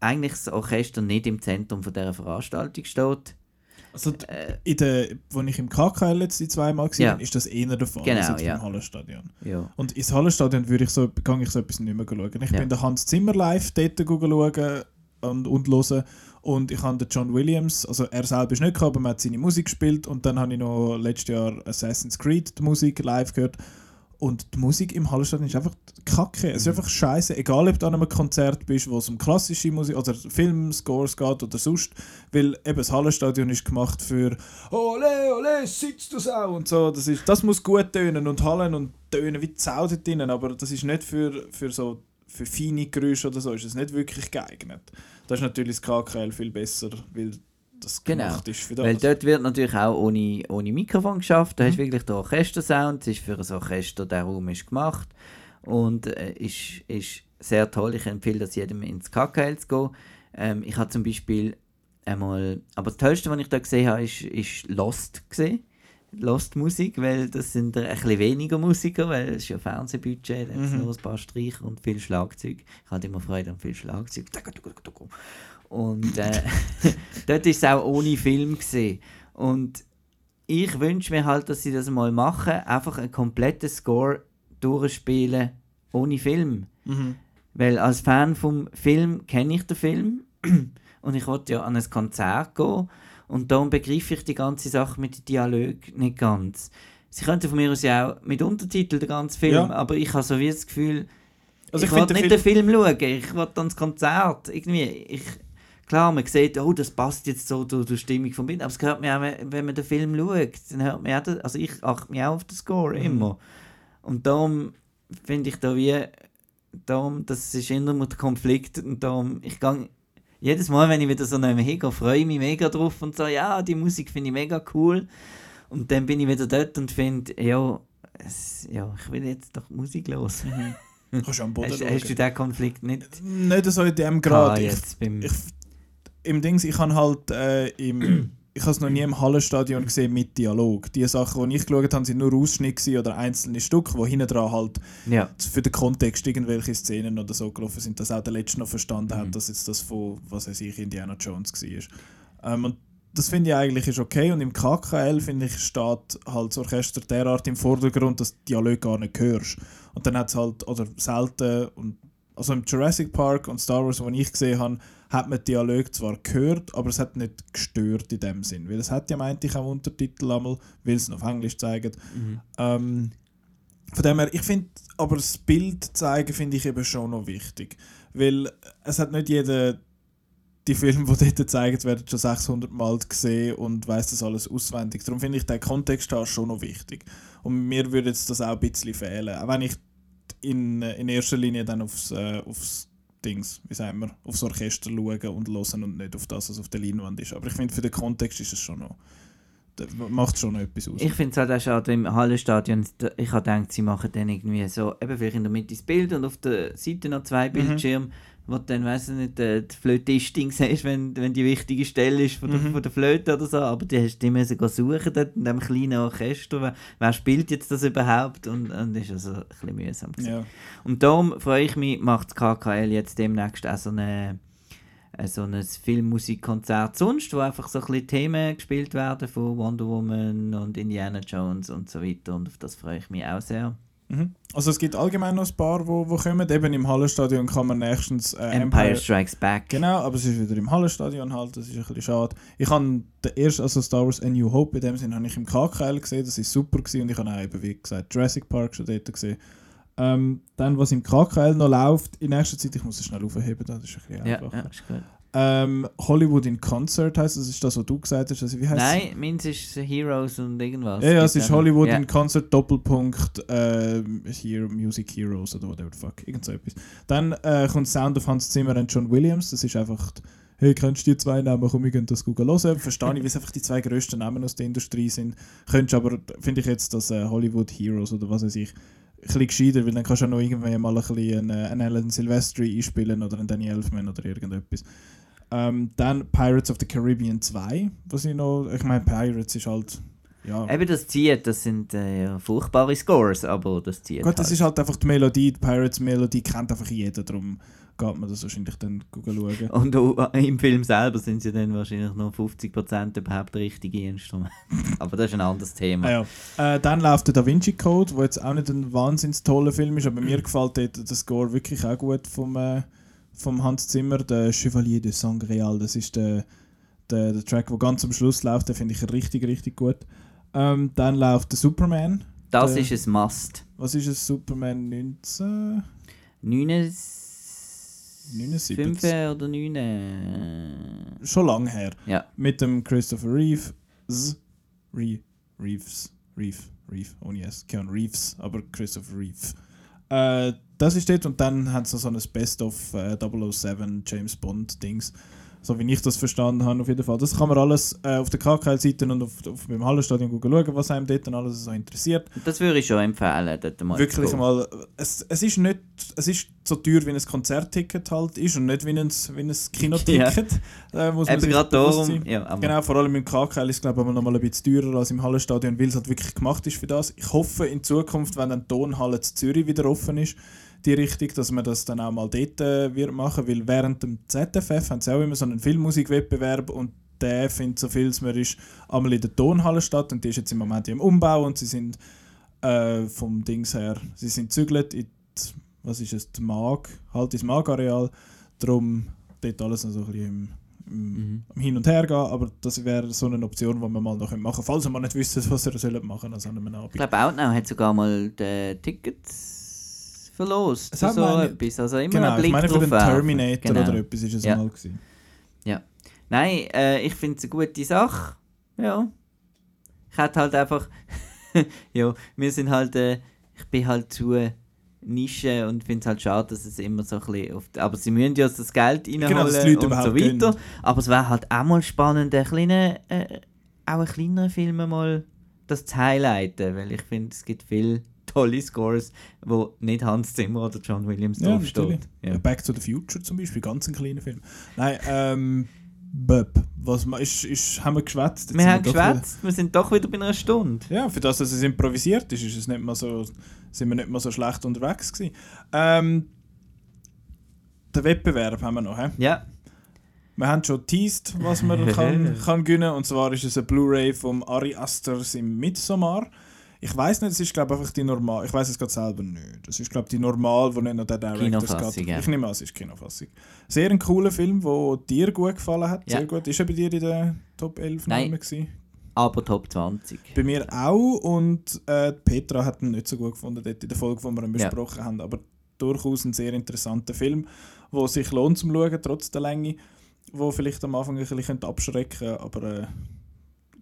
eigentlich das Orchester nicht im Zentrum von dieser Veranstaltung steht. Also, d- in der, wo ich im KKL jetzt die zweimal gesehen Ja. ist das eher der Fall Genau, als jetzt ja. im Hallenstadion. Ja. Und ins Hallenstadion würde ich so, gehe ich so etwas nicht mehr schauen. Ich Ja. bin den Hans Zimmer live dort schauen und, und hören. Und ich habe den John Williams, also er selber ist nicht gekommen, aber man hat seine Musik gespielt. Und dann habe ich noch letztes Jahr Assassin's Creed die Musik live gehört. Und die Musik im Hallenstadion ist einfach kacke. Es ist einfach scheiße, egal ob du an einem Konzert bist, wo es um klassische Musik oder Filmscores geht oder sonst. Weil eben das Hallenstadion ist gemacht für Ole, ole, sitzt du Sau und so. Das, ist, das muss gut tönen und hallen und tönen wie dort drinnen. Aber das ist nicht für, für so für feine Geräusche oder so, ist es nicht wirklich geeignet. Da ist natürlich das KKL viel besser, weil das Genau, gemacht ist für das. Weil dort wird natürlich auch ohne, ohne Mikrofon geschafft. Da hast du wirklich den Orchestersound. Es ist für ein Orchester, der Raum ist gemacht. Und äh, ist, ist sehr toll. Ich empfehle das jedem ins KKL zu gehen. Ähm, ich habe zum Beispiel einmal, aber das Tollste, was ich da gesehen habe, ist, ist Lost gesehen. Lost Musik, weil das sind ein bisschen weniger Musiker, weil es ist ja Fernsehbudget, da mhm. nur ein paar Streicher und viel Schlagzeug. Ich hatte immer Freude an viel Schlagzeug. Und äh, dort ist es auch ohne Film gesehen. Und ich wünsche mir halt, dass sie das mal machen, einfach einen kompletten Score durchspielen ohne Film. Mhm. Weil als Fan vom Film kenne ich den Film und ich wollte ja an ein Konzert gehen und darum begreife ich die ganze Sache mit dem Dialog nicht ganz. Sie könnten von mir aus ja auch mit Untertiteln den ganzen Film, Ja. aber ich habe so wie das Gefühl, Also ich, ich will nicht der den Film schauen, ich will dann das Konzert. Irgendwie, ich, klar, man sieht, oh, das passt jetzt so durch die Stimmung vom Bild, aber es hört mir auch, wenn- man den Film schaut, dann hört man auch, den- also ich achte mich auch auf den Score, Mhm. immer. Und darum finde ich da wie, darum, das ist immer der Konflikt und darum, ich gehe jedes Mal, wenn ich wieder so neben hingehe, freue ich mich mega drauf und so, ja, die Musik finde ich mega cool. Und dann bin ich wieder dort und finde, ja, es, ja, ich will jetzt doch Musik los. Kannst du am Boden Hast, schauen. hast du diesen Konflikt nicht Nicht so in dem gehabt Grad. Ich, jetzt beim... ich, Im Dings, ich habe halt äh, im. Ich habe es noch nie im Hallenstadion gesehen mit Dialog. Die Sachen, die ich geschaut habe, sind nur Ausschnitte oder einzelne Stücke, wo hinten dran halt ja. für den Kontext irgendwelche Szenen oder so gelaufen sind, dass auch der Letzte noch verstanden Mhm. hat, dass jetzt das von, was weiß ich, Indiana Jones war. Ähm, und das finde ich eigentlich ist okay und im KKL finde ich steht halt das Orchester derart im Vordergrund, dass du Dialog gar nicht hörst. Und dann hat es halt, oder selten, und, also im Jurassic Park und Star Wars, wo ich gesehen habe, hat man Dialog zwar gehört, aber es hat nicht gestört in dem Sinn. Weil es hat ja, meinte ich, auch Untertitel einmal, weil es auf Englisch zeigen. Ähm, von dem her, ich finde, aber das Bild zeigen finde ich eben schon noch wichtig. Weil es hat nicht jeder die Filme, die dort gezeigt werden, schon 600 Mal gesehen und weiß das alles auswendig. Darum finde ich den Kontext da schon noch wichtig. Und mir würde jetzt das auch ein bisschen fehlen. Auch wenn ich in, in erster Linie dann aufs, äh, aufs Dings, wie sagen wir, aufs Orchester schaue und hören und nicht auf das, was auf der Leinwand ist. Aber ich finde, für den Kontext ist es schon noch, macht schon noch etwas aus. Ich finde es halt auch schade, im Hallenstadion, ich habe gedacht, sie machen dann irgendwie so, eben vielleicht in der Mitte das Bild und auf der Seite noch zwei Bildschirme, wo du dann, weiss ich nicht, äh, die Flötistin siehst, wenn, wenn die wichtige Stelle ist von der, von der Flöte oder so, aber die hast du immer so suchen dort in diesem kleinen Orchester, wer, wer spielt jetzt das überhaupt? Und, und das ist also ein bisschen mühsam ja. Und darum freue ich mich, macht KKL jetzt demnächst auch so eine äh, so ein Filmmusikkonzert sonst, wo einfach so ein bisschen Themen gespielt werden von Wonder Woman und Indiana Jones und so weiter. Und auf das freue ich mich auch sehr. Mhm. Also es gibt allgemein noch ein paar, wo, wo kommen. Eben im Hallenstadion kann man nächstens äh, Empire Strikes Back. Genau, aber es ist wieder im Hallenstadion halt, das ist ein bisschen schade. Ich habe den ersten, also Star Wars A New Hope, in dem Sinne habe ich im KKL gesehen, das ist super gewesen und ich habe auch eben, wie gesagt, Jurassic Park schon dort gesehen. Ähm, dann, was im KKL noch läuft, in nächster Zeit, ich muss es schnell aufheben, das ist ein bisschen Ja, ja, ist gut. Ähm, Hollywood in Concert heißt das, ist das, was du gesagt hast, also wie heißt Nein, meins ist Heroes und irgendwas. Ja, ja, es ist Hollywood ja. in Concert, Doppelpunkt, ähm, Hero, Music Heroes oder whatever the fuck, irgend so etwas. Dann äh, kommt Sound of Hans Zimmer und John Williams, das ist einfach, hey, kennst du die zwei Namen, komm, wir gehen das Google hören. Verstehe ich, weil es einfach die zwei grössten Namen aus der Industrie sind. Könntest aber, finde ich jetzt, das äh, Hollywood Heroes oder was weiß ich, ein bisschen gescheiter, weil dann kannst du auch noch irgendwann mal ein bisschen einen, äh, einen Alan Silvestri einspielen oder einen Danny Elfman oder irgendetwas. Ähm, dann Pirates of the Caribbean 2, was ich noch, ich meine, Pirates ist halt, ja... Eben das zieht, das sind äh, ja, furchtbare Scores, aber das zieht Gut, das halt. ist halt einfach die Melodie, die Pirates-Melodie kennt einfach jeder, darum geht man das wahrscheinlich dann schauen. Und auch im Film selber sind sie dann wahrscheinlich noch 50% überhaupt richtige Instrumente. aber das ist ein anderes Thema. Ah, ja. äh, dann läuft der Da Vinci Code, wo jetzt auch nicht ein wahnsinnig toller Film ist, aber mir gefällt dort der Score wirklich auch gut vom, äh, vom Hans Zimmer, der Chevalier de Sangreal. Das ist der, der, der Track, der ganz am Schluss läuft, den finde ich richtig, richtig gut. Ähm, dann läuft der Superman. Das der, ist ein Must. Was ist es? Superman 19? 79 79. oder 9? Schon lange her. Ja. mit dem Christopher Reeve, Z, Re, Reeves, Reeve, Reeve, ohne S, Keanu Reeves, aber Christopher Reeve. Äh, das ist dort und dann hat es noch so ein Best of äh, 007 James Bond Dings. So wie ich das verstanden habe, auf jeden Fall. Das kann man alles äh, auf der KKL-Seite und auf, auf beim Hallenstadion schauen, was einem dort dann alles so interessiert. Das würde ich schon empfehlen, dort mal Wirklich mal, es, es ist nicht, es ist so teuer wie ein Konzertticket halt ist und nicht wie ein, wie ein Kinoticket. Äh, muss man Eben gerade darum, ja, Genau, vor allem im KKL ist es glaube ich noch mal ein bisschen teurer als im Hallenstadion, weil es halt wirklich gemacht ist für das. Ich hoffe in Zukunft, wenn dann die Tonhalle zu Zürich wieder offen ist, die Richtung, dass man das dann auch mal dort äh, wird machen, weil während dem ZFF haben sie auch immer so einen Filmmusikwettbewerb und der findet so viel, man ist einmal in der Tonhalle statt und die ist jetzt im Moment im Umbau und sie sind äh, vom Dings her, sie sind zügelt in die, was ist es, die Mag, halt ins Mag-Areal, darum dort alles noch so ein bisschen im, am Hin und Her gehen, aber das wäre so eine Option, die man mal noch machen könnte, falls wir nicht wissen, was wir sollen machen an so einem Abend. ich glaube, Outnow hat sogar mal die Tickets verlost. Es hat so meine- etwas. Also immer Genau, ich Blick meine für den. Terminator Genau. oder etwas ist es Ja. mal gewesen. Nein, äh, ich finde es eine gute Sache. Ja. Ich hätte halt einfach. ja, wir sind halt. Äh, ich bin halt zu Nische und finde es halt schade, dass es immer so ein bisschen. Auf die, aber sie müssen ja das Geld reinholen Genau, dass die Leute und so weiter. gehen. Aber es wäre halt auch mal spannend, einen kleinen, äh, auch einen kleineren Film mal das zu highlighten, weil ich finde, es gibt viele tolle Scores, wo nicht Hans Zimmer oder John Williams Ja, draufsteht. Ja. Back to the Future zum Beispiel, ganz ein kleiner Film. Nein, ähm, Böb, was ist, ist, haben wir geschwätzt? Jetzt Wir haben geschwätzt, wir sind doch wieder bei einer Stunde. Ja, für das, dass es improvisiert ist, ist es nicht mal so, sind wir nicht mal so schlecht unterwegs gewesen. Ähm, den Wettbewerb haben wir noch. He? Ja, Wir haben schon teased, was man kann, kann gewinnen Und zwar ist es eine Blu-ray vom Ari Aster im Midsommar. Ich weiß nicht, es ist glaube einfach die normal. Ich weiß es gerade selber nicht. Es ist glaube die normal, wo nicht noch der Kinofassung, Cut. ja. Ich nehme an, es ist Kinofassung. Sehr ein cooler Film, der dir gut gefallen hat. Ja. Sehr gut. Ist er bei dir in der Top 11 Nein. Gewesen? aber Top 20. Bei mir auch und äh, Petra hat ihn nicht so gut gefunden dort in der Folge, wo wir ihn Ja. besprochen haben. Aber durchaus ein sehr interessanter Film, wo sich lohnt zum Schauen, trotz der Länge, wo vielleicht am Anfang ein bisschen abschrecken könnte, aber äh,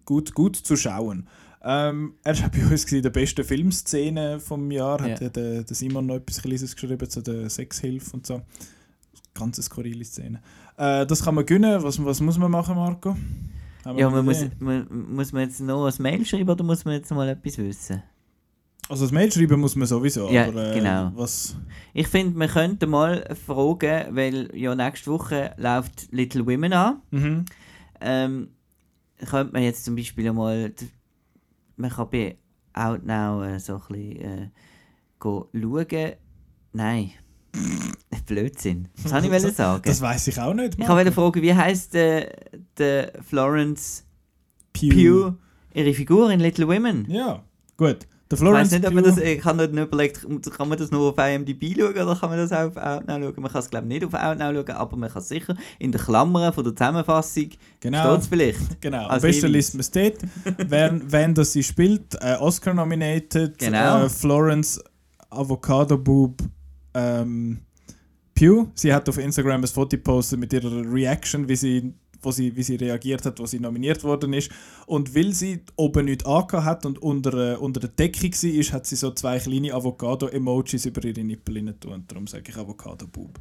gut, gut zu schauen. Ähm, er war bei uns gewesen, der beste Filmszene vom Jahr, hat Ja. ja der, der Simon noch etwas Kleines geschrieben zu der Sexhilfe und so. Ganz skurrile Szene. Äh, das kann man gewinnen. Was, was muss man machen, Marco? Haben Ja, man muss, man, muss man jetzt noch ein Mail schreiben oder muss man jetzt mal etwas wissen? Also das Mail schreiben muss man sowieso, Ja, aber äh, genau. was... Ich finde, wir könnten mal fragen, weil ja nächste Woche läuft Little Women an. Mhm. Ähm, könnte man jetzt zum Beispiel mal, man kann bei Outnow äh, so ein bisschen äh, schauen. Nein, Blödsinn. Was habe ich wollen sagen? Das weiß ich auch nicht. ich wollte fragen, wie heißt der, der Florence Pew. Pugh ihre Figur in Little Women? Ja, gut. Der Ich weiß Florence nicht, ob man das, ich habe nicht überlegt, kann man das nur auf IMDb schauen oder kann man das auch auf Outnow schauen? Man kann es glaube ich nicht auf Outnow schauen, aber man kann es sicher in den Klammern von der Zusammenfassung Genau. steht es vielleicht. Genau, am besten liest man es dort. wenn, wenn das sie spielt, äh, Oscar-nominated, Genau. äh, Florence Avocado Boob ähm, Pugh. Sie hat auf Instagram ein Foto gepostet mit ihrer Reaction, wie sie, wo sie, wie sie reagiert hat, wo sie nominiert worden ist. Und weil sie oben nichts angehabt hat und unter, äh, unter der Decke war, hat sie so zwei kleine Avocado-Emojis über ihre Nippel tun. Und darum sage ich Avocado Boob.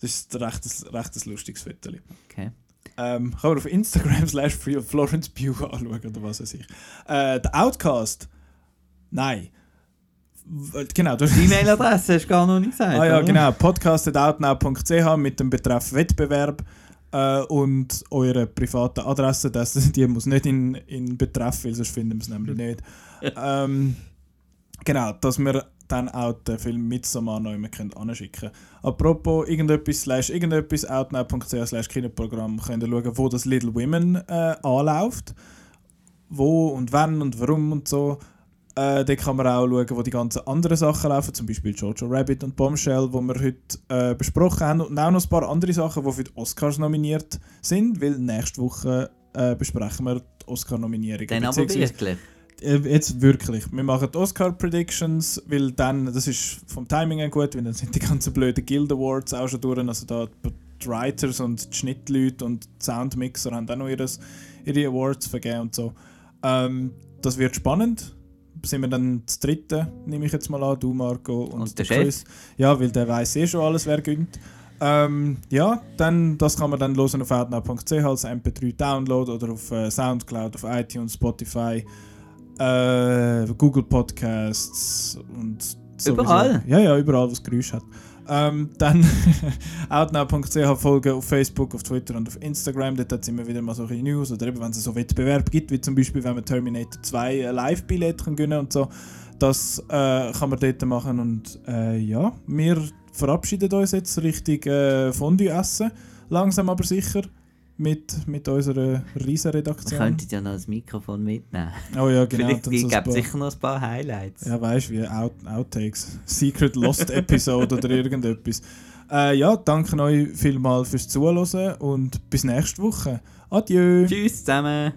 Das ist ein recht, recht lustiges Foto. Okay. Ähm, kann man auf Instagram slash Florence Pugh anschauen oder was weiß ich. Äh, der Outcast? Nein. Genau, du Die E-Mail-Adresse hast du gar noch nicht gesagt. Ah ja, oder? genau. podcast.outnow.ch mit dem Betreff Wettbewerb äh, und eure private Adresse. Das, die muss nicht in, in Betreff, weil sonst finden wir es nämlich nicht. ähm, genau, dass wir dann auch den Film Midsommar noch immer können anschicken Apropos irgendetwas slash irgendetwas, outnow.ch slash Kinoprogramm, könnt ihr schauen, wo das Little Women äh, anläuft. Wo und wann und warum und so. Äh, da kann man auch schauen, wo die ganzen anderen Sachen laufen, zum Beispiel Jojo Rabbit und Bombshell, wo wir heute äh, besprochen haben. Und auch noch ein paar andere Sachen, die für die Oscars nominiert sind, weil nächste Woche äh, besprechen wir die Oscar-Nominierung. Dann aber wirklich. Äh, Jetzt wirklich. Wir machen die Oscar-Predictions, weil dann, das ist vom Timing her gut, weil dann sind die ganzen blöden Guild Awards auch schon durch. Also da die Writers und die Schnittleute und die Soundmixer haben auch noch ihres, ihre Awards vergeben und so. Ähm, das wird spannend. Sind wir dann das dritte, nehme ich jetzt mal an, du Marco und, Und der Chris. Ja, weil der weiß eh schon alles, wer gönnt. Ähm, ja, dann, das kann man dann hören auf outnow.ch als MP3 Download oder auf äh, Soundcloud, auf iTunes, Spotify, äh, Google Podcasts und sowieso- Überall? Ja, ja, überall, wo es Geräusch hat. Ähm, dann outnow.ch folgen auf Facebook, auf Twitter und auf Instagram. Dort hat es immer wieder mal solche News oder eben, wenn es so Wettbewerb gibt, wie zum Beispiel, wenn man Terminator 2 ein Live-Billett gewinnen und so. Das äh, kann man dort machen und äh, ja, wir verabschieden uns jetzt Richtung äh, Fondue essen. Langsam aber sicher mit, mit unserer Riesenredaktion. Ihr könntet ja noch das Mikrofon mitnehmen. Oh ja, genau. Vielleicht gibt es so sicher noch ein paar Highlights. Ja, weißt du, wie Out Outtakes, Secret Lost Episode oder irgendetwas. Äh, ja, danke euch vielmals fürs Zuhören und bis nächste Woche. Adieu. Tschüss zusammen.